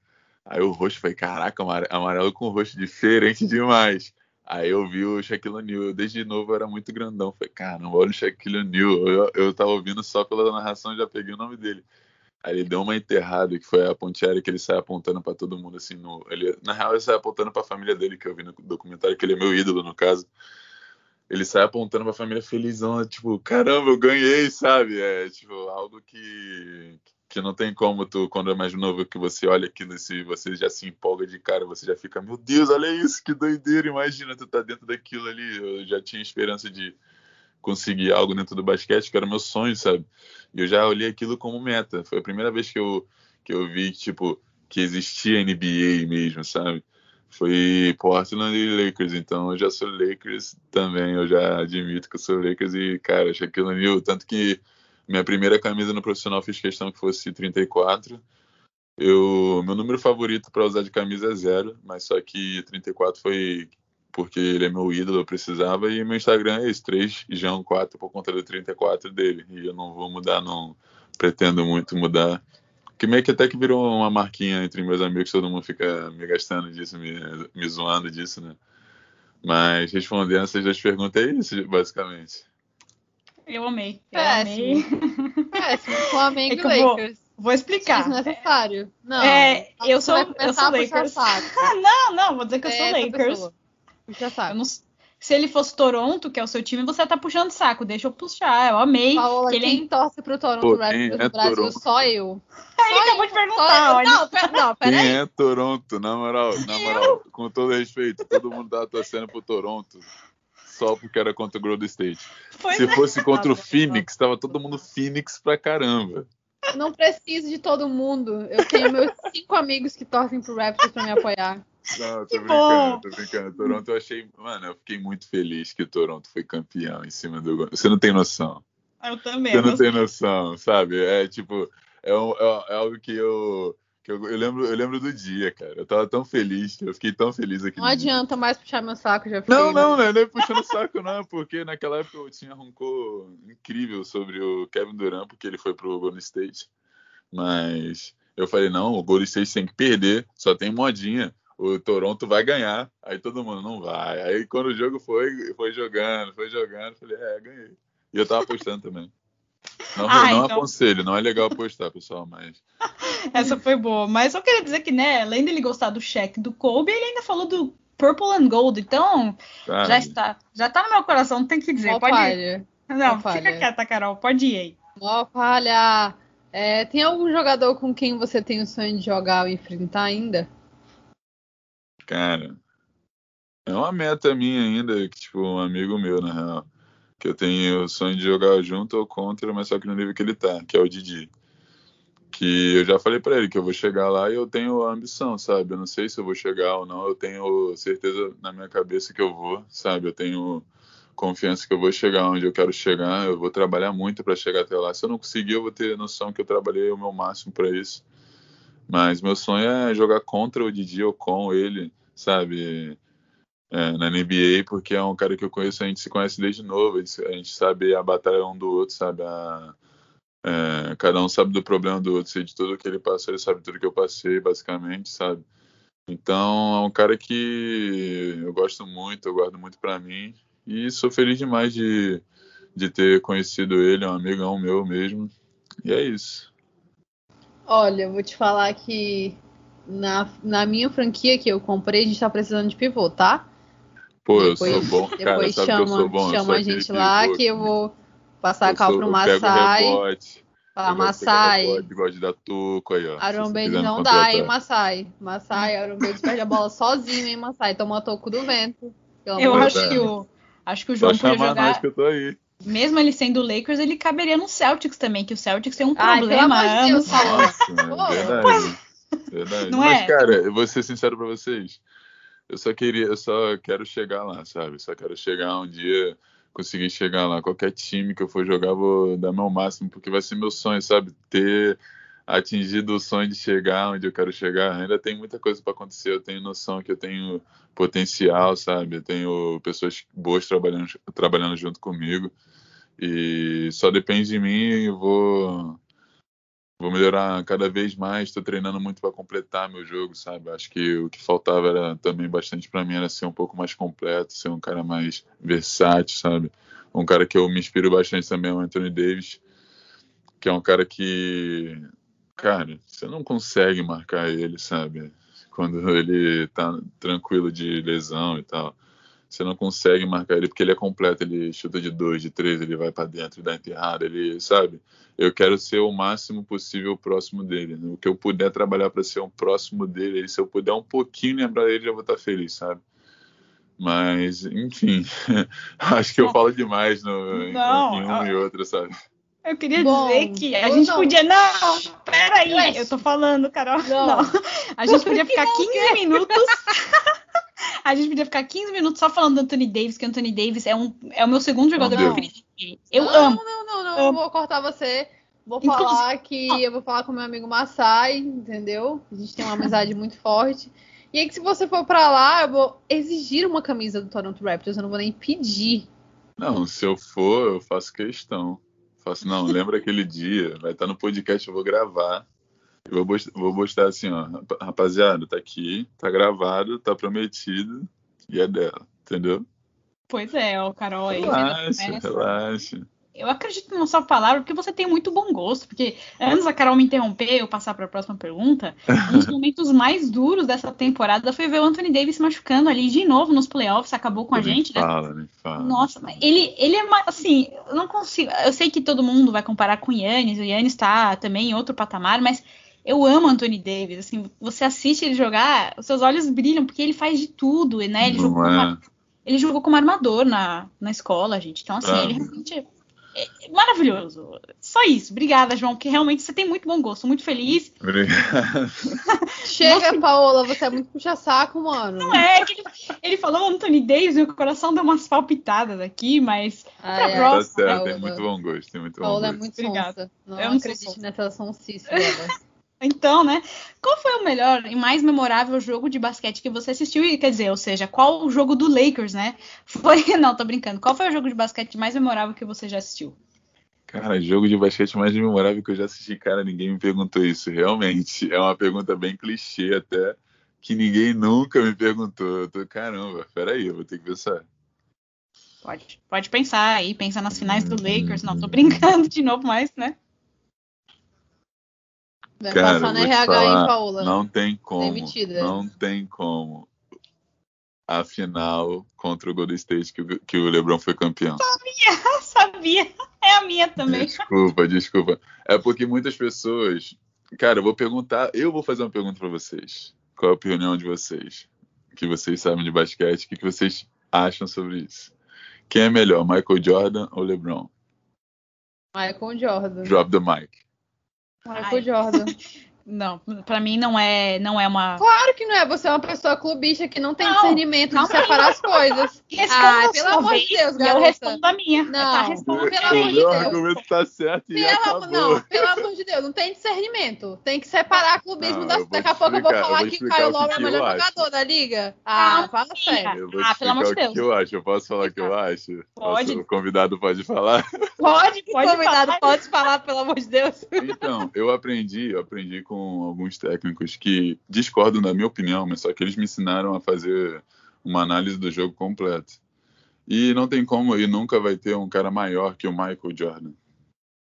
Aí o roxo, falei, caraca, amare- amarelo com roxo diferente demais. Aí eu vi o Shaquille O'Neal, desde novo era muito grandão. Falei, caramba, olha o Shaquille O'Neal. Eu, eu tava ouvindo só pela narração, já peguei o nome dele. Aí ele deu uma enterrada, que foi a ponte aérea que ele sai apontando pra todo mundo, assim, no, ele, na real ele sai apontando pra família dele, que eu vi no documentário, que ele é meu ídolo, no caso. Ele sai apontando pra família felizão, tipo, caramba, eu ganhei, sabe? É, tipo, algo que, que não tem como tu, quando é mais novo, que você olha aquilo, se você já se empolga de cara, você já fica, meu Deus, olha isso, que doideira, imagina, tu tá dentro daquilo ali. Eu já tinha esperança de conseguir algo dentro do basquete, que era meu sonho, sabe? E eu já olhei aquilo como meta. Foi a primeira vez que eu, que eu vi, tipo, que existia NBA mesmo, sabe? Foi Portland e Lakers, então eu já sou Lakers também, eu já admito que eu sou Lakers e, cara, Shaquille O'Neal, tanto que minha primeira camisa no profissional fiz questão que fosse 34. Eu, meu número favorito para usar de camisa é zero, mas só que 34 foi porque ele é meu ídolo, eu precisava, e meu Instagram é esse, 3 João 4 por conta do 34 dele. E eu não vou mudar, não pretendo muito mudar. Que meio que até que virou uma marquinha entre meus amigos, todo mundo fica me gastando disso, me, me zoando disso, né? Mas respondendo essas duas perguntas é isso, basicamente. Eu amei. Eu Péssimo. amei. Péssimo, Flamengo É que e eu vou- Lakers. Vou explicar. Desnecessário. Não. É, eu Você sou, eu sou Lakers. não, não, vou dizer que eu É sou essa Lakers. Eu saco. não- se ele fosse Toronto, que é o seu time, você tá puxando saco. Deixa eu puxar. Eu amei. Paola, que ele... quem torce pro Toronto Pô, Raptors é Brasil? Toronto? Só eu. Ele acabou de Só perguntar, eu. olha. Não, pera, não, Quem peraí. é Toronto? Na moral, na moral, com todo respeito, todo mundo tava torcendo pro Toronto só porque era contra o Golden State. Pois Se é. fosse contra o Phoenix, tava todo mundo Phoenix pra caramba. Não preciso de todo mundo. Eu tenho meus cinco amigos que torcem pro Raptors pra me apoiar. Não, tô Que brincando, bom. tô brincando. Toronto eu achei. Mano, eu fiquei muito feliz que o Toronto foi campeão em cima do. Você não tem noção. Eu também. Você não tem noção, sabe? É tipo, é, um- é- é algo que eu. Que eu, eu lembro, eu lembro do dia, cara. Eu tava tão feliz, eu fiquei tão feliz aqui. Não adianta mais puxar meu saco, já fiquei. Não, não, não é puxando o saco, não, porque naquela época eu tinha roncou incrível sobre o Kevin Durant, porque ele foi pro Golden State. Mas eu falei, não, o Golden State tem que perder, só tem modinha. O Toronto vai ganhar. Aí todo mundo não vai. Aí quando o jogo foi, foi jogando, foi jogando, falei, é, ganhei. E eu tava apostando também. Não, Ah, não então- aconselho, não é legal apostar, pessoal, mas. Essa foi boa. Mas eu queria dizer que, né, além dele gostar do cheque do Kobe, ele ainda falou do Purple and Gold. Então, sabe? já está. Já tá no meu coração, não tem que dizer. Mó Pode ir. Não, Mó falha. fica quieta, Carol. Pode ir aí. Mó falha. É, tem algum jogador com quem você tem o sonho de jogar ou enfrentar ainda? Cara, é uma meta minha ainda, que, tipo, um amigo meu, na real, que eu tenho o sonho de jogar junto ou contra, mas só que no nível que ele tá, que é o Didi. Que eu já falei pra ele que eu vou chegar lá e eu tenho a ambição, sabe? Eu não sei se eu vou chegar ou não, eu tenho certeza na minha cabeça que eu vou, sabe? Eu tenho confiança que eu vou chegar onde eu quero chegar, eu vou trabalhar muito pra chegar até lá. Se eu não conseguir, eu vou ter noção que eu trabalhei o meu máximo pra isso. Mas meu sonho é jogar contra o Didi ou com ele, sabe? É, na NBA, porque é um cara que eu conheço, a gente se conhece desde novo, a gente, a sabe a batalha um do outro, sabe? A- é, cada um sabe do problema do outro, sei de tudo que ele passou, ele sabe tudo que eu passei, basicamente, sabe? Então, é um cara que eu gosto muito, eu guardo muito pra mim, e sou feliz demais de, de ter conhecido ele, é um amigão meu mesmo, e é isso. Olha, eu vou te falar que na, na minha franquia que eu comprei, a gente tá precisando de pivô, tá? Pô, eu Depois- sou bom, cara, Depois eu chama, bom, eu chama a gente lá pivô que eu vou passar a cal pro Massai. rebote, Falar eu gosto de Massai. dar tuco aí, ó. me não dá, hein. Massai. Massai, Aaron Baines perde a bola sozinho, hein, Massai. Toma toco do vento. Pelo Eu amor de acho que o. Acho que o Só João podia jogar, que eu tô aí. mesmo ele sendo o Lakers, ele caberia no Celtics também, que o Celtics tem um Ai, pelo problema amor de Deus. Nossa, verdade. Verdade. Não Mas, é? cara, eu vou ser sincero pra vocês. Eu só queria, eu só quero chegar lá, sabe? Só quero chegar um dia, conseguir chegar lá. Qualquer time que eu for jogar, vou dar meu máximo, porque vai ser meu sonho, sabe? Ter atingido o sonho de chegar onde eu quero chegar. Ainda tem muita coisa pra acontecer. Eu tenho noção que eu tenho potencial, sabe? Eu tenho pessoas boas trabalhando, trabalhando junto comigo. E só depende de mim eu vou vou melhorar cada vez mais. Estou treinando muito para completar meu jogo, sabe? Acho que o que faltava era também bastante para mim era ser um pouco mais completo, ser um cara mais versátil, sabe? Um cara que eu me inspiro bastante também é o Anthony Davis, que é um cara que, cara, você não consegue marcar ele, sabe? Quando ele tá tranquilo de lesão e tal. Você não consegue marcar ele porque ele é completo, ele chuta de dois, de três, ele vai para dentro, dá enterrada, ele, sabe? Eu quero ser o máximo possível próximo dele. né? O que eu puder trabalhar para ser um próximo dele, se eu puder um pouquinho lembrar ele, já vou estar feliz, sabe? Mas, enfim, acho que eu falo demais no, em- Não, em um e outro, sabe? Eu queria Bom, dizer que a gente não. podia. Não, peraí, eu tô falando, Carol. Não. Não. A gente podia ficar 15 minutos. A gente podia ficar 15 minutos só falando do Anthony Davis, que o Anthony Davis é, um, é o meu segundo jogador Não. preferido. Eu não, amo. Não, não, não, eu vou cortar você. Vou Inclusive- falar que eu vou falar com meu amigo Massai, entendeu? A gente tem uma amizade muito forte. E aí que se você for pra lá, eu vou exigir uma camisa do Toronto Raptors, eu não vou nem pedir. Não, se eu for, eu faço questão. Faço, não, lembra aquele dia, vai estar no podcast, eu vou gravar. Eu vou, vou postar assim, ó, "Rapa- rapaziada, tá aqui, tá gravado, tá prometido e é dela, entendeu? Pois é, ó, Carol aí. Relaxa, relaxa. eu acredito na sua palavra porque você tem muito bom gosto. Porque antes da Carol me interromper, eu passar para a próxima pergunta, um dos momentos mais duros dessa temporada foi ver o Anthony Davis se machucando ali de novo nos playoffs, acabou com a Nem gente, né? Fala, nem fala. Nossa, mas ele, ele é assim, eu não consigo. Eu sei que todo mundo vai comparar com o Yannis, o Yannis tá também em outro patamar, mas eu amo Anthony Davis. Assim, você assiste ele jogar, os seus olhos brilham, porque ele faz de tudo, né? Ele, jogou, Não como, é? ele jogou como armador na, na escola, gente. Então, assim, Ah. ele realmente é, é maravilhoso. Só isso. Obrigada, João, porque realmente você tem muito bom gosto. Muito feliz. Obrigado. Chega, Você- Paola, você é muito puxa-saco, mano. Não é, ele, ele falou Anthony Davis, meu coração deu umas palpitadas aqui, mas Ai, Pra Tá próxima, certo, Paola. tem muito bom gosto, tem muito bom Paola é gosto. muito Obrigada. sonsa. Não, Eu não sonsa. nessa sonsice dela. Então, né? Qual foi o melhor e mais memorável jogo de basquete que você assistiu? E, quer dizer, ou seja, qual o jogo do Lakers, né? Foi. Não, tô brincando. Qual foi o jogo de basquete mais memorável que você já assistiu? Cara, jogo de basquete mais memorável que eu já assisti, cara, ninguém me perguntou isso, realmente. É uma pergunta bem clichê até, que ninguém nunca me perguntou. Eu tô, caramba, peraí, eu vou ter que pensar. Pode, pode pensar aí, pensa nas finais do. Lakers. Não, tô brincando de novo, mas, né? Vai Cara, passar na RH, falar, hein, Paola? Não tem como. Demitida. Não tem como. A final contra o Golden State que, o- que o LeBron foi campeão. Ah, sabia. É a minha também. Desculpa, desculpa. É porque muitas pessoas. Cara, eu vou perguntar. Eu vou fazer uma pergunta pra vocês. Qual é a opinião de vocês? Que vocês sabem de basquete, o que vocês acham sobre isso? Quem é melhor, Michael Jordan ou LeBron? Michael Jordan. Drop the mic. Michael Ai. Jordan. Não, pra mim não é, não é uma. Claro que não é. Você é uma pessoa clubista que não tem Não, discernimento não de separar as coisas. Responda Ai, a pelo amor de Deus, e eu garota. respondo a minha. Não, Tá, responda. pelo o amor de meu Deus. argumento tá certo e Pelo, acabou. não, pelo amor de Deus, não tem discernimento. Tem que separar clubismo Não, da. eu Daqui a pouco eu vou explicar, eu falar vou que o Caio o Lowry é o melhor eu acho. jogador da liga. Ah, Ah, fala sério. Eu Ah, pelo amor de explicar o que Deus. eu acho. Eu posso falar o que eu acho? Pode. Posso- o convidado pode falar? Pode, pode Convidado, falar. pode falar, pelo amor de Deus. Então, eu aprendi, eu aprendi com alguns técnicos que discordam da minha opinião, mas só que eles me ensinaram a fazer uma análise do jogo completo. E não tem como, e nunca vai ter um cara maior que o Michael Jordan.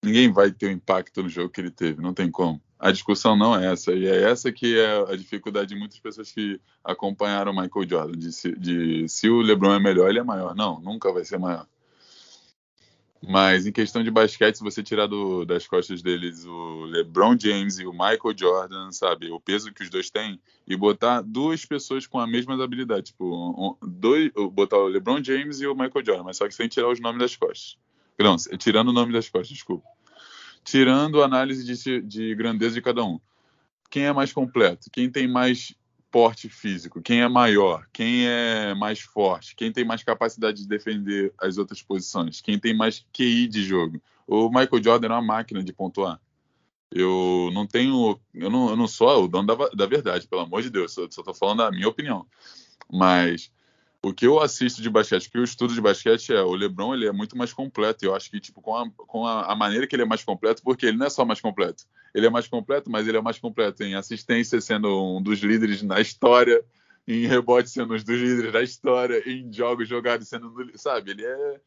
Ninguém vai ter o impacto no jogo que ele teve, não tem como. A discussão não é essa, e é essa que é a dificuldade de muitas pessoas que acompanharam o Michael Jordan, de se, de se o LeBron é melhor, ele é maior. Não, nunca vai ser maior. Mas em questão de basquete, se você tirar do- das costas deles o LeBron James e o Michael Jordan, sabe, o peso que os dois têm, e botar duas pessoas com a mesma habilidade, tipo, um- dois, botar o LeBron James e o Michael Jordan, mas só que sem tirar os nomes das costas. Não, tirando o nome das costas, desculpa. Tirando a análise de, de grandeza de cada um. Quem é mais completo? Quem tem mais porte físico? Quem é maior? Quem é mais forte? Quem tem mais capacidade de defender as outras posições? Quem tem mais QI de jogo? O Michael Jordan é uma máquina de pontuar. Eu não tenho. Eu não, eu não sou o dono da, da verdade, pelo amor de Deus. Só, só tô falando a minha opinião. Mas o que eu assisto de basquete, que eu estudo de basquete é o LeBron, ele é muito mais completo. Eu acho que, tipo, com, a, com a, a maneira que ele é mais completo, porque ele não é só mais completo. Ele é mais completo, mas ele é mais completo em assistência, sendo um dos líderes na história, em rebote, sendo um dos líderes da história, em jogos jogados, sendo. do- Sabe, ele é.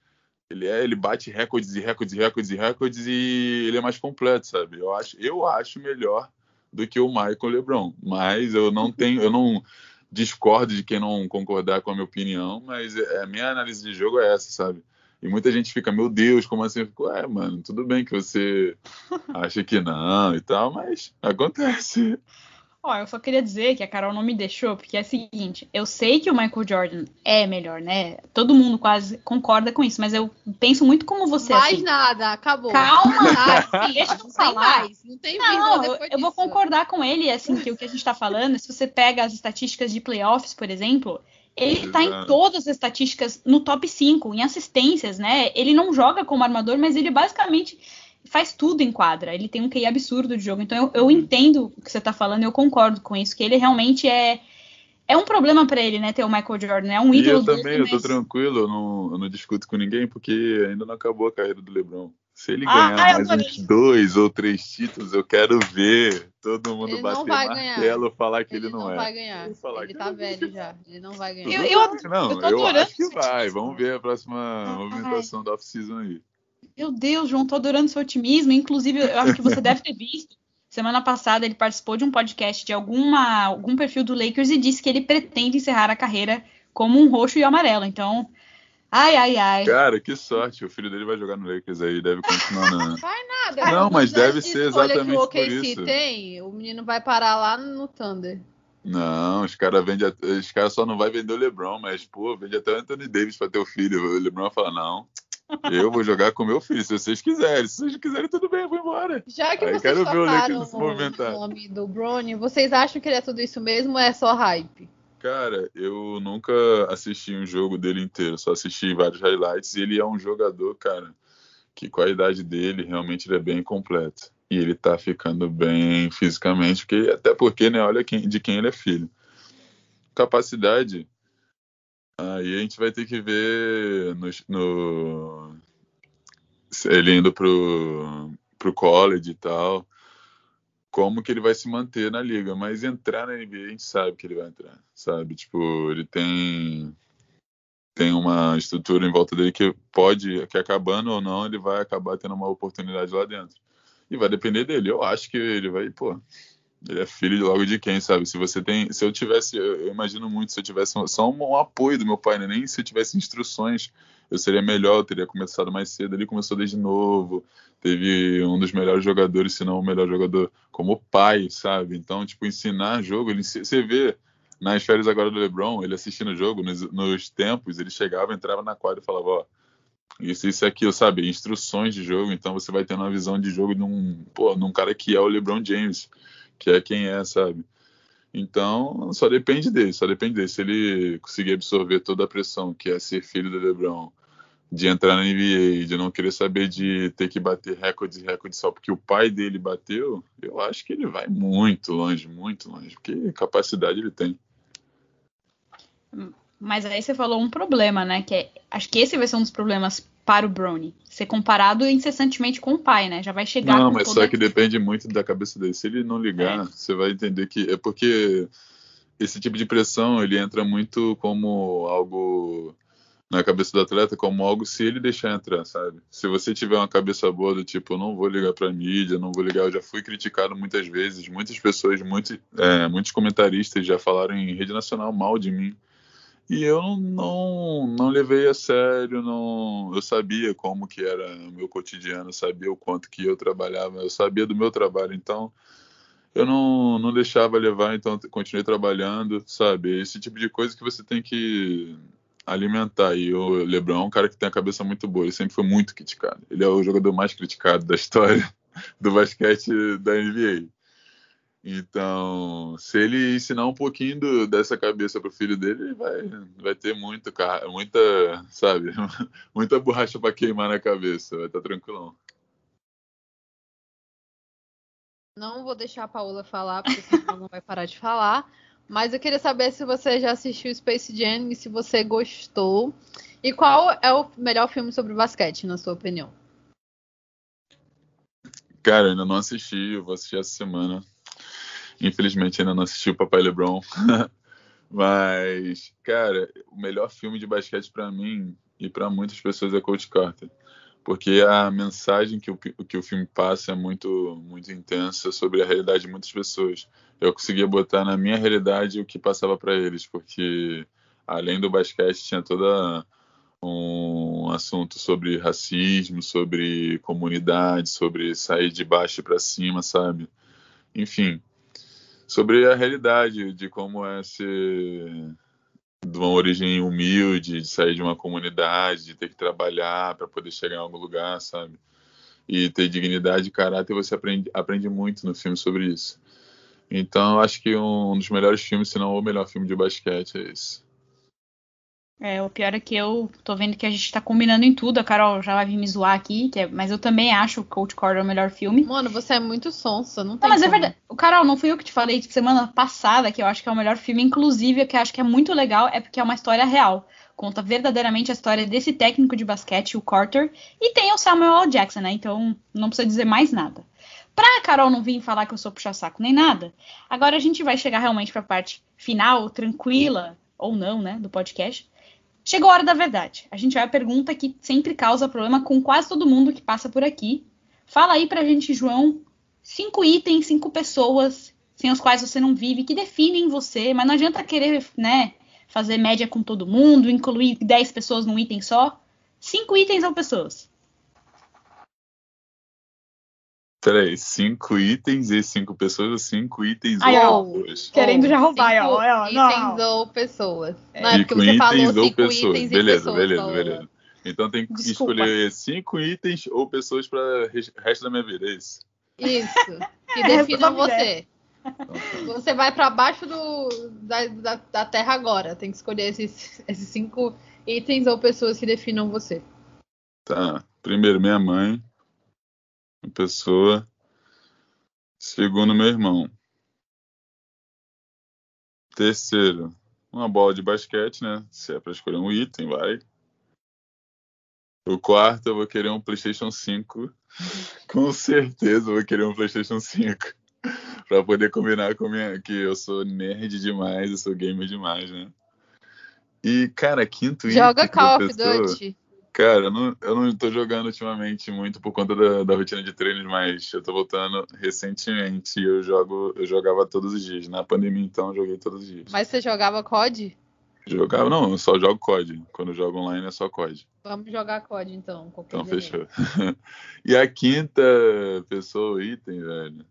Ele é, ele bate recordes e recordes e recordes e recordes e ele é mais completo, sabe? Eu acho, eu acho melhor do que o Michael LeBron, mas eu não tenho, eu não discordo de quem não concordar com a minha opinião, mas é- a minha análise de jogo é essa, sabe? E muita gente fica, meu Deus, como assim? Eu fico, é, mano, tudo bem que você acha que não e tal, mas acontece. Ó, eu só queria dizer que a Carol não me deixou, porque é o seguinte, eu sei que o Michael Jordan é melhor, né? Todo mundo quase concorda com isso, mas eu penso muito como você, Mais assim. nada, acabou. Calma, Ai, deixa eu não tem falar. mais. Não tem Não, eu, eu vou concordar com ele, assim, que o que a gente tá falando, se você pega as estatísticas de playoffs, por exemplo, ele tá em Exato. todas as estatísticas no top 5, em assistências, né? Ele não joga como armador, mas ele basicamente faz tudo em quadra. Ele tem um QI absurdo de jogo. Então eu, eu entendo o que você tá falando, eu concordo com isso, que ele realmente é é um problema pra ele, né, ter o Michael Jordan, é um E ídolo eu também, dele, eu tô tranquilo, eu não, eu não discuto com ninguém, porque ainda não acabou a carreira do LeBron. Se ele Ah, ganhar eu mais uns dois ou três títulos, eu quero ver todo mundo Ele bater martelo falar que ele, Ele não, não é. vai ganhar. Falar Ele que tá não. velho já. Ele não vai ganhar. Eu- eu- Não, eu eu, acho que vai. Vamos ver a próxima movimentação da off-season aí. Meu Deus, João, tô adorando seu otimismo. Inclusive, eu acho que você deve ter visto. Semana passada ele participou de um podcast de alguma, algum perfil do Lakers e disse que ele pretende encerrar a carreira como um roxo e amarelo. Então, ai, ai, ai. Cara, que sorte. O filho dele vai jogar no Lakers aí, deve continuar na. Vai nada. Não, mas deve de ser exatamente que o por isso. tem, o menino vai parar lá no Thunder. Não, os caras vendem. Os caras só não vai vender o LeBron, mas, pô, vende até o Anthony Davis pra ter o filho. O LeBron fala, não. Eu vou jogar com meu filho, se vocês quiserem. Se vocês quiserem, tudo bem, eu vou embora. Já que Aí vocês quero ver o Lakers se movimentar. no nome do Brony, vocês acham que ele é tudo isso mesmo ou é só hype? Cara, eu nunca assisti um jogo dele inteiro, só assisti vários highlights e ele é um jogador, cara, que com a idade dele, realmente ele é bem completo. E ele tá ficando bem fisicamente, porque, até porque, né, olha quem- de quem ele é filho. Capacidade, aí a gente vai ter que ver no, no- ele indo pro, pro college e tal, como que ele vai se manter na liga, mas entrar na NBA a gente sabe que ele vai entrar, sabe? Tipo, ele tem tem uma estrutura em volta dele que pode, que acabando ou não, ele vai acabar tendo uma oportunidade lá dentro. E vai depender dele. Eu acho que ele vai, pô, ele é filho de logo de quem, sabe? Se você tem, se eu tivesse, eu, imagino muito se eu tivesse só um, um apoio do meu pai, né? nem se eu tivesse instruções, eu seria melhor, eu teria começado mais cedo. Ele começou desde novo, teve um dos melhores jogadores, se não o melhor jogador, como pai, sabe? Então, tipo, ensinar jogo, ele, você vê nas férias agora do LeBron, ele assistindo o jogo, nos, nos tempos, ele chegava, entrava na quadra e falava, ó, isso, isso aquilo, sabe? Instruções de jogo, então você vai tendo uma visão de jogo de um, pô, num cara que é o LeBron James, que é quem é, sabe? Então, só depende dele, só depende dele. Se ele conseguir absorver toda a pressão que é ser filho do LeBron, de entrar na NBA, de não querer saber de ter que bater recorde e recorde só porque o pai dele bateu, eu acho que ele vai muito longe, muito longe, porque capacidade ele tem. Mas aí você falou um problema, né? Que é, acho que esse vai ser um dos problemas para o Brony. Ser comparado incessantemente com o pai, né? Já vai chegar Não, mas só que depende muito da cabeça dele. Se ele não ligar, você vai entender que é porque esse tipo de pressão ele entra muito como algo na cabeça do atleta, como algo se ele deixar entrar, sabe? Se você tiver uma cabeça boa do tipo, não vou ligar pra mídia, não vou ligar, eu já fui criticado muitas vezes, muitas pessoas, muito, é, muitos comentaristas já falaram em rede nacional mal de mim. E eu não, não, levei a sério, não, eu sabia como que era o meu cotidiano, sabia o quanto que eu trabalhava, eu sabia do meu trabalho, então eu não, não deixava levar, então continuei trabalhando, sabe? Esse tipo de coisa que você tem que alimentar. E o LeBron é um cara que tem a cabeça muito boa, ele sempre foi muito criticado. Ele é o jogador mais criticado da história do basquete da NBA. Então, se ele ensinar um pouquinho do, dessa cabeça pro filho dele, ele vai, vai ter muito, muita, sabe, muita borracha para queimar na cabeça, vai estar tranquilão. Não vou deixar a Paola falar, porque senão ela não vai parar de falar. Mas eu queria saber se você já assistiu Space Jam e se você gostou. E qual é o melhor filme sobre basquete, na sua opinião? Cara, ainda não assisti, eu vou assistir essa semana. Infelizmente ainda não assisti o Papai LeBron. Mas, cara, o melhor filme de basquete pra mim e pra muitas pessoas é Coach Carter. Porque a mensagem que o, que o filme passa é muito, muito intensa sobre a realidade de muitas pessoas. Eu conseguia botar na minha realidade o que passava pra eles, porque além do basquete tinha toda um assunto sobre racismo, sobre comunidade, sobre sair de baixo para cima, sabe? Enfim, sobre a realidade de como é ser de uma origem humilde, de sair de uma comunidade, de ter que trabalhar para poder chegar em algum lugar, sabe? E ter dignidade e caráter, você aprende, aprende muito no filme sobre isso. Então, acho que um dos melhores filmes, se não o melhor filme de basquete, é esse. É, o pior é que eu tô vendo que a gente tá combinando em tudo. A Carol já vai vir me zoar aqui, é- mas eu também acho o Coach Carter o melhor filme. Mano, você é muito sonsa, não tem Não, mas é como. verdade. O Carol, não fui eu que te falei de semana passada que eu acho que é o melhor filme, inclusive, o que eu acho que é muito legal é porque é uma história real. Conta verdadeiramente a história desse técnico de basquete, o Carter, e tem o Samuel L. Jackson, né? Então não precisa dizer mais nada. Pra Carol não vir falar que eu sou puxa-saco nem nada, agora a gente vai chegar realmente pra parte final, tranquila, ou não, né, do podcast. Chegou a hora da verdade. A gente vai à pergunta que sempre causa problema com quase todo mundo que passa por aqui. Fala aí pra gente, João, cinco itens, cinco pessoas sem os quais você não vive, que definem você, mas não adianta querer, né, fazer média com todo mundo, incluir 10 pessoas num item só. Cinco itens ou pessoas. Peraí, cinco itens e cinco pessoas ou cinco itens Ai, ou pessoas? Querendo Ou já roubar, cinco ó, ó, itens não. ou pessoas. É. Não, é porque você falou itens ou cinco pessoas. itens Beleza, pessoas. beleza, beleza. Então tem que Desculpa. escolher cinco itens ou pessoas para o resto da minha vida, é isso? Isso. Que Essa definam você. Então, tá. Você vai pra baixo do, da, da, da Terra agora. Tem que escolher esses, esses cinco itens ou pessoas que definam você. Tá. Primeiro, minha mãe. Pessoa. Segundo, meu irmão. Terceiro, uma bola de basquete, né? Se é pra escolher um item, vai. O quarto, eu vou querer um PlayStation 5. Com certeza eu vou querer um PlayStation 5. pra poder combinar com minha. Que eu sou nerd demais, eu sou gamer demais, né? E, cara, quinto Joga item. Call da of Duty. Cara, eu não, eu não tô jogando ultimamente muito por conta da, da rotina de treinos, mas eu tô voltando recentemente e eu jogo, eu jogava todos os dias. Na pandemia, então, eu joguei todos os dias. Mas você jogava COD? Jogava, não, eu só jogo COD. Quando eu jogo online é só COD. Vamos jogar COD então. Então, fechou. e a quinta pessoa, item, velho.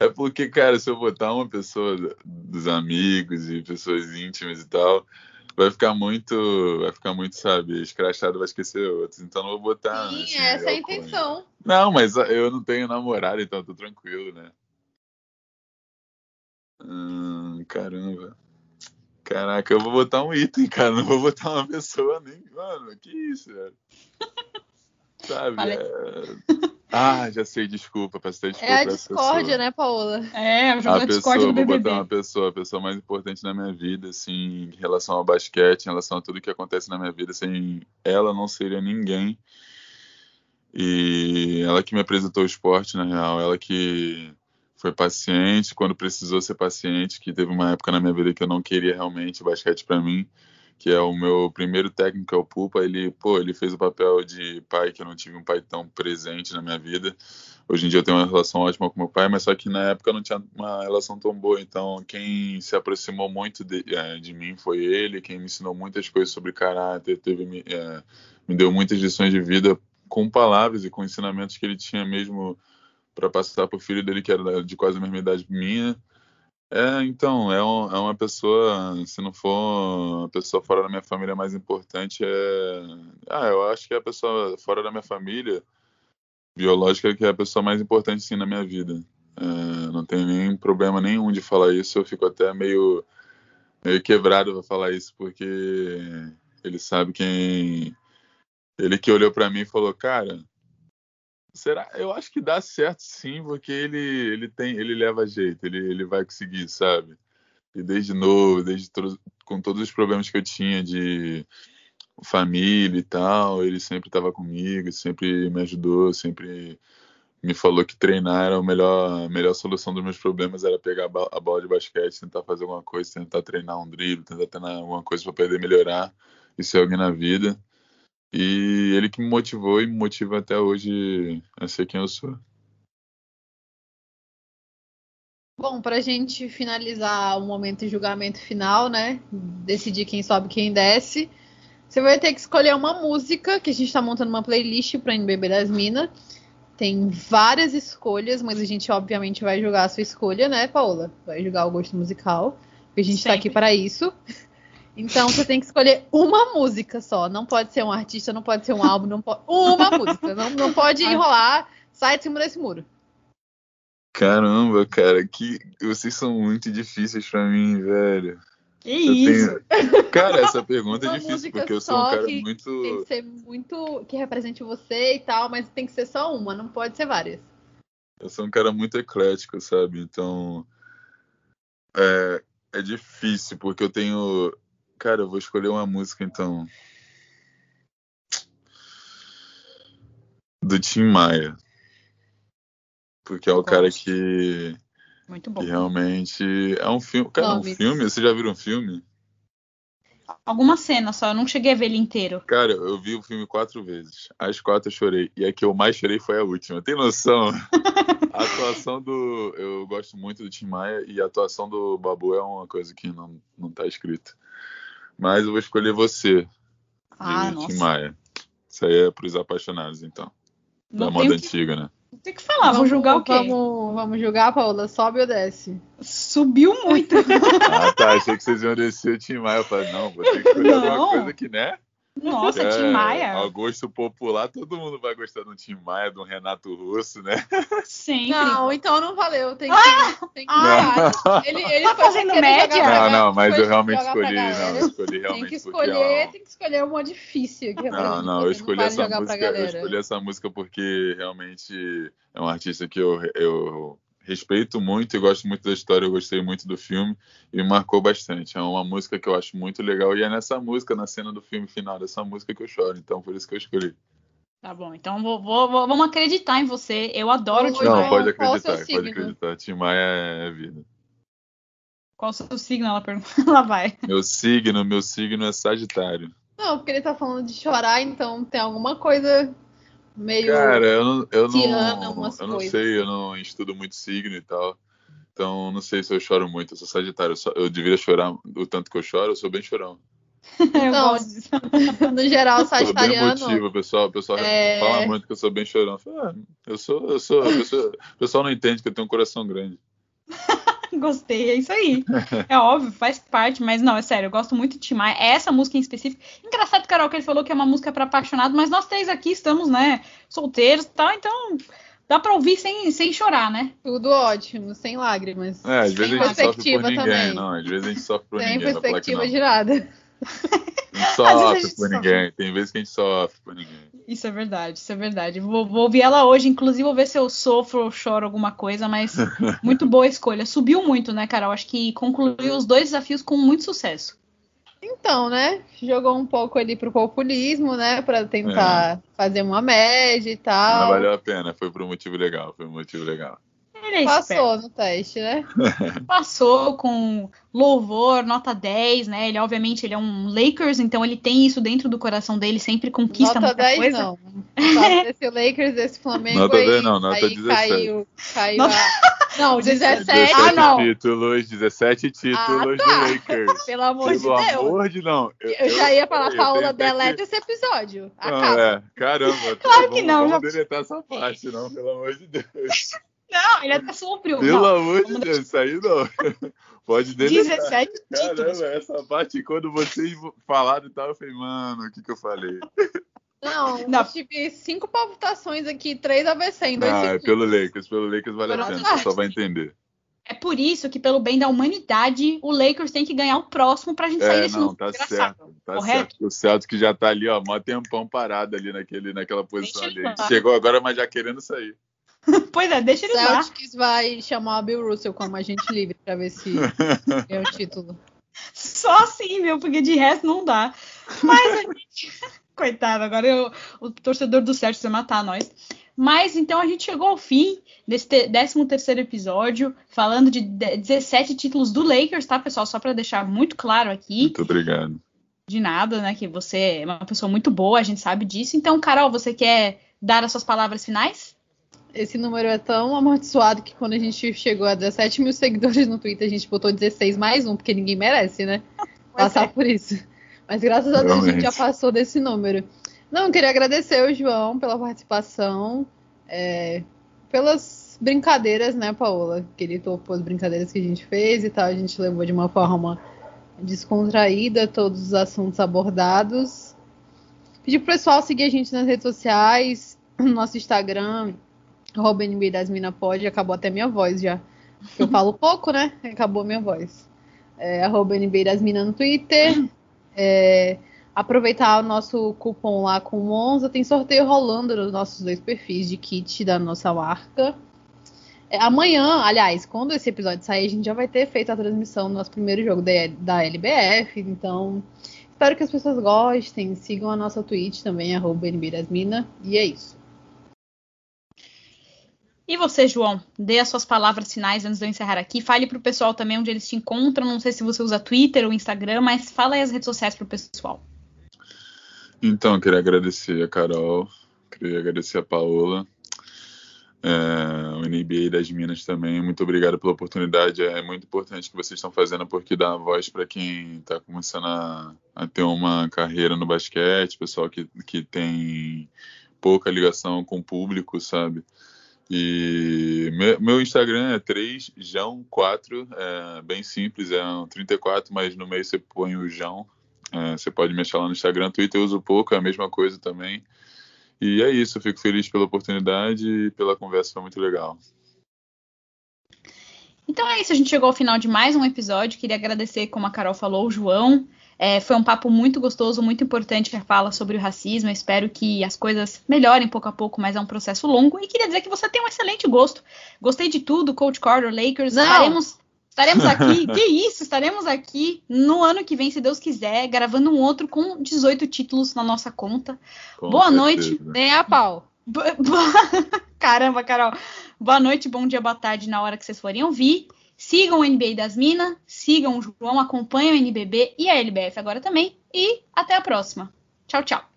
É porque, cara, se eu botar uma pessoa dos amigos e pessoas íntimas e tal, vai ficar muito, vai ficar muito, sabe, escrachado, vai esquecer outros. Então não vou botar. Sim, assim, essa é a intenção. Não, mas eu não tenho namorado, então tô tranquilo, né? Hum, caramba. Caraca, eu vou botar um item, cara. Não vou botar uma pessoa nem. Mano, que isso, velho? Sabe? Falei. é- Ah, já sei, desculpa, peço até desculpa. É a discórdia, né, Paola? É, o jogo A da pessoa, Discord do vou botar BBB. uma pessoa, a pessoa mais importante na minha vida, assim, em relação ao basquete, em relação a tudo que acontece na minha vida, sem ela não seria ninguém. E ela que me apresentou o esporte, na real, ela que foi paciente quando precisou ser paciente, que teve uma época na minha vida que eu não queria realmente basquete pra mim, que é o meu primeiro técnico, é o Pupa, ele, pô, ele fez o papel de pai, que eu não tive um pai tão presente na minha vida. Hoje em dia eu tenho uma relação ótima com meu pai, mas só que na época eu não tinha uma relação tão boa. Então, quem se aproximou muito de, eh, de mim foi ele, quem me ensinou muitas coisas sobre caráter, teve, me, eh, me deu muitas lições de vida com palavras e com ensinamentos que ele tinha mesmo para passar pro filho dele, que era de quase a mesma idade minha. É, então, é, um- é uma pessoa, se não for a pessoa fora da minha família mais importante, é. Ah, eu acho que é a pessoa fora da minha família biológica que é a pessoa mais importante sim na minha vida. É, não tenho nem problema nenhum de falar isso, eu fico até meio, meio quebrado pra falar isso, porque ele sabe quem. Ele que olhou pra mim e falou, cara, será? Eu acho que dá certo sim, porque ele, ele tem, ele leva jeito, ele, ele vai conseguir, sabe? E desde novo, desde com todos os problemas que eu tinha de família e tal, ele sempre estava comigo, sempre me ajudou, sempre me falou que treinar era a melhor, a melhor solução dos meus problemas, era pegar a bola de basquete, tentar fazer alguma coisa, tentar treinar um drible, tentar treinar alguma coisa para poder melhorar e ser alguém na vida. E ele que me motivou e me motiva até hoje a ser quem eu sou. Bom, pra gente finalizar o momento de julgamento final, né? Decidir quem sobe e quem desce. Você vai ter que escolher uma música, que a gente tá montando uma playlist pra NBB das Minas. Tem várias escolhas, mas a gente obviamente vai julgar a sua escolha, né, Paola? Vai julgar o gosto musical. Porque a gente tá Sempre. aqui para isso. Então você tem que escolher uma música só. Não pode ser um artista, não pode ser um álbum, não pode. Uma música. Não, não pode enrolar. Sai de cima desse muro. Caramba, cara, que vocês são muito difíceis pra mim, velho. Que Eu isso? tenho- Cara, essa pergunta é difícil, porque eu sou um cara que muito. Tem que ser muito. que represente você e tal, mas tem que ser só uma, não pode ser várias. Eu sou um cara muito eclético, sabe? Então. É, é difícil, porque eu tenho. Cara, eu vou escolher uma música, então. Do Tim Maia. Porque é o cara Gosto. que, Muito bom. que realmente. É um filme. Cara, é um Nome. filme? Vocês já viram um filme? alguma cena só, eu não cheguei a ver ele inteiro. Cara, eu vi o filme quatro vezes. As quatro eu chorei. E a que eu mais chorei foi a última. Tem noção? a atuação do. Eu gosto muito do Tim Maia e a atuação do Babu é uma coisa que não, não tá escrito. Mas eu vou escolher você, Ah, de Tim nossa. Maia. Isso aí é pros apaixonados, então. Da Não moda tenho que, antiga, né? não tenho que falar, vou julgar o quê? Vamos, vamos julgar, Paola? Sobe ou desce? Subiu muito. Ah, tá. Achei que vocês iam descer o Tim Maia. Eu falei, não, vou ter que escolher Não. alguma coisa que, né? Nossa, É, Tim Maia. Ao gosto popular, todo mundo vai gostar do Tim Maia, do Renato Russo, né? Sempre. Não, então não valeu. Tem que, tem que Ah! Ele, ele Tá fazendo média? Não, não, mas eu realmente escolhi. Não, eu escolhi Tem realmente que porque escolher, ela- tem que escolher uma difícil. que é Não, não, eu escolhi vale essa música. Eu escolhi essa música porque realmente é um artista que eu, eu respeito muito e gosto muito da história, eu gostei muito do filme e me marcou bastante. É uma música que eu acho muito legal e é nessa música, na cena do filme final dessa música que eu choro. Então por isso que eu escolhi. Tá bom, então vou, vou- vou- vamos acreditar em você. Eu adoro o Tim Não, Maia. pode acreditar, pode signo? acreditar. Tim Maia é vida. Qual o seu signo? Ela pergunta. Ela vai. Meu signo, meu signo é Sagitário. Não, porque ele tá falando de chorar, então tem alguma coisa meio. Cara, eu não, eu não, eu não sei, eu não estudo muito signo e tal. Então, não sei se eu choro muito. Eu sou Sagitário. Eu, só- eu deveria chorar o tanto que eu choro. Eu sou bem chorão. Disso. No geral, Sou bem sagitariano. emotivo. Pessoal, o pessoal É. fala muito que eu sou bem chorão. Eu falo, "Ah, eu sou, eu sou, eu sou- O pessoal não entende que eu tenho um coração grande. Gostei, é isso aí. É óbvio, faz parte, mas não, é sério, eu gosto muito de Tim Maia. É essa música em específico. Engraçado, Carol, que ele falou que é uma música pra apaixonado, mas nós três aqui estamos, né, solteiros e tal, então dá pra ouvir sem, sem chorar, né? Tudo ótimo, sem lágrimas. É, às vezes sem a gente sofre por perspectiva ninguém. também. Não, às vezes a gente sofre por Sem ninguém. Não. perspectiva de sofre por sofre. ninguém. Tem vezes que a gente sofre por ninguém. Isso é verdade, isso é verdade. Vou, vou ouvir ela hoje, inclusive vou ver se eu sofro ou choro alguma coisa, mas muito boa escolha. Subiu muito, né, Carol? Acho que concluiu os dois desafios com muito sucesso. Então, né? Jogou um pouco ali pro populismo, né? Pra tentar fazer uma média e tal. valeu a pena. Foi por um motivo legal. Foi um motivo legal. Ele é esperto. Passou no teste, né? passou com louvor, nota 10, né? Ele, obviamente, ele é um Lakers, então ele tem isso dentro do coração dele, sempre conquista Nota muita 10 coisa. não. Só desse Lakers, desse Flamengo Nota aí, 10 não, nota aí 17. caiu, caiu Nota- a... Não, 17. 17 Ah, não. títulos, 17 títulos Ah, do tá. Lakers. Pelo amor de Pelo Deus. amor de não. Eu já ia falar, eu até deleta que- esse episódio. Não, Acaba. é, caramba. Claro que vamos- não, Vamos já- deletar essa parte, não, pelo amor de Deus. Não, ele até sombrio. Pelo Não, amor de Deus, isso aí não. Pode deletar. 17 títulos. Caramba, essa parte, quando vocês falaram e tal, eu falei, mano, o que que eu falei? Não, Não. eu tive cinco palpitações aqui, três AVC em dois Ah, é pelo Lakers, pelo Lakers vale a pena, você só vai entender. É por isso que, pelo bem da humanidade, o Lakers tem que ganhar o próximo pra gente sair É, desse não, tá desgraçado. certo, tá correto? certo. O Celtics que já tá ali, ó, mó tempão parado ali naquele, naquela posição ali. Chegou agora, mas já querendo sair. Pois é, deixa ele lá. Celtics vai chamar o Bill Russell como agente livre pra ver se é o título. Só assim, viu? Porque de resto não dá. Mas a gente. Coitado, agora eu- o torcedor do Celtics vai matar nós. Mas então a gente chegou ao fim desse 13 terceiro episódio, falando de de- 17 títulos do Lakers, tá, pessoal? Só pra deixar muito claro aqui. Muito obrigado. De nada, né? Que você é uma pessoa muito boa, a gente sabe disso. Então, Carol, você quer dar as suas palavras finais? Esse número é tão amaldiçoado que quando a gente chegou a 17 mil seguidores no Twitter, a gente botou 16 mais um, porque ninguém merece, né? Passar por isso. Mas graças a Deus a gente já passou desse número. Não, eu queria agradecer o João pela participação, é, pelas brincadeiras, né, Paola? Que ele topou as brincadeiras que a gente fez e tal. A gente levou de uma forma descontraída todos os assuntos abordados. Pedir pro pessoal seguir a gente nas redes sociais, no nosso Instagram, arroba NBA das Mina pode, acabou até minha voz já. Eu falo pouco, né? Acabou minha voz. É, arroba NBA das Mina no Twitter. É, aproveitar o nosso cupom lá com o Monza. Tem sorteio rolando nos nossos dois perfis de kit da nossa marca. É, amanhã, aliás, quando esse episódio sair, a gente já vai ter feito a transmissão do nosso primeiro jogo da, da LBF. Então, espero que as pessoas gostem. Sigam a nossa Twitch também, arroba das Mina. E é isso. E você, João, dê as suas palavras finais antes de eu encerrar aqui. Fale para o pessoal também onde eles te encontram. Não sei se você usa Twitter ou Instagram, mas fala aí as redes sociais para o pessoal. Então, queria agradecer a Carol, queria agradecer a Paola, é, o NBA das Minas também. Muito obrigado pela oportunidade. É muito importante o que vocês estão fazendo, porque dá voz para quem está começando a, a, ter uma carreira no basquete, pessoal que, que tem pouca ligação com o público, sabe? E meu, meu Instagram é 3jão4, é bem simples, é um 34, mas no meio você põe o Jão. É, você pode me achar lá no Instagram, Twitter eu uso pouco, é a mesma coisa também. E é isso, fico feliz pela oportunidade e pela conversa, foi muito legal. Então é isso, a gente chegou ao final de mais um episódio. Queria agradecer, como a Carol falou, o João. É, foi um papo muito gostoso, muito importante a fala sobre o racismo. Eu espero que as coisas melhorem pouco a pouco, mas é um processo longo. E queria dizer que você tem um excelente gosto. Gostei de tudo, Coach Carter, Lakers. Não. Estaremos Estaremos aqui, que isso, estaremos aqui no ano que vem, se Deus quiser, gravando um outro com 18 títulos na nossa conta. Com Boa certeza. noite. Nem a pau. Caramba, Carol. Boa noite, bom dia, boa tarde na hora que vocês forem ouvir. Sigam o NBA das Minas, sigam o João, acompanhem o NBB e a LBF agora também. E até a próxima. Tchau, tchau.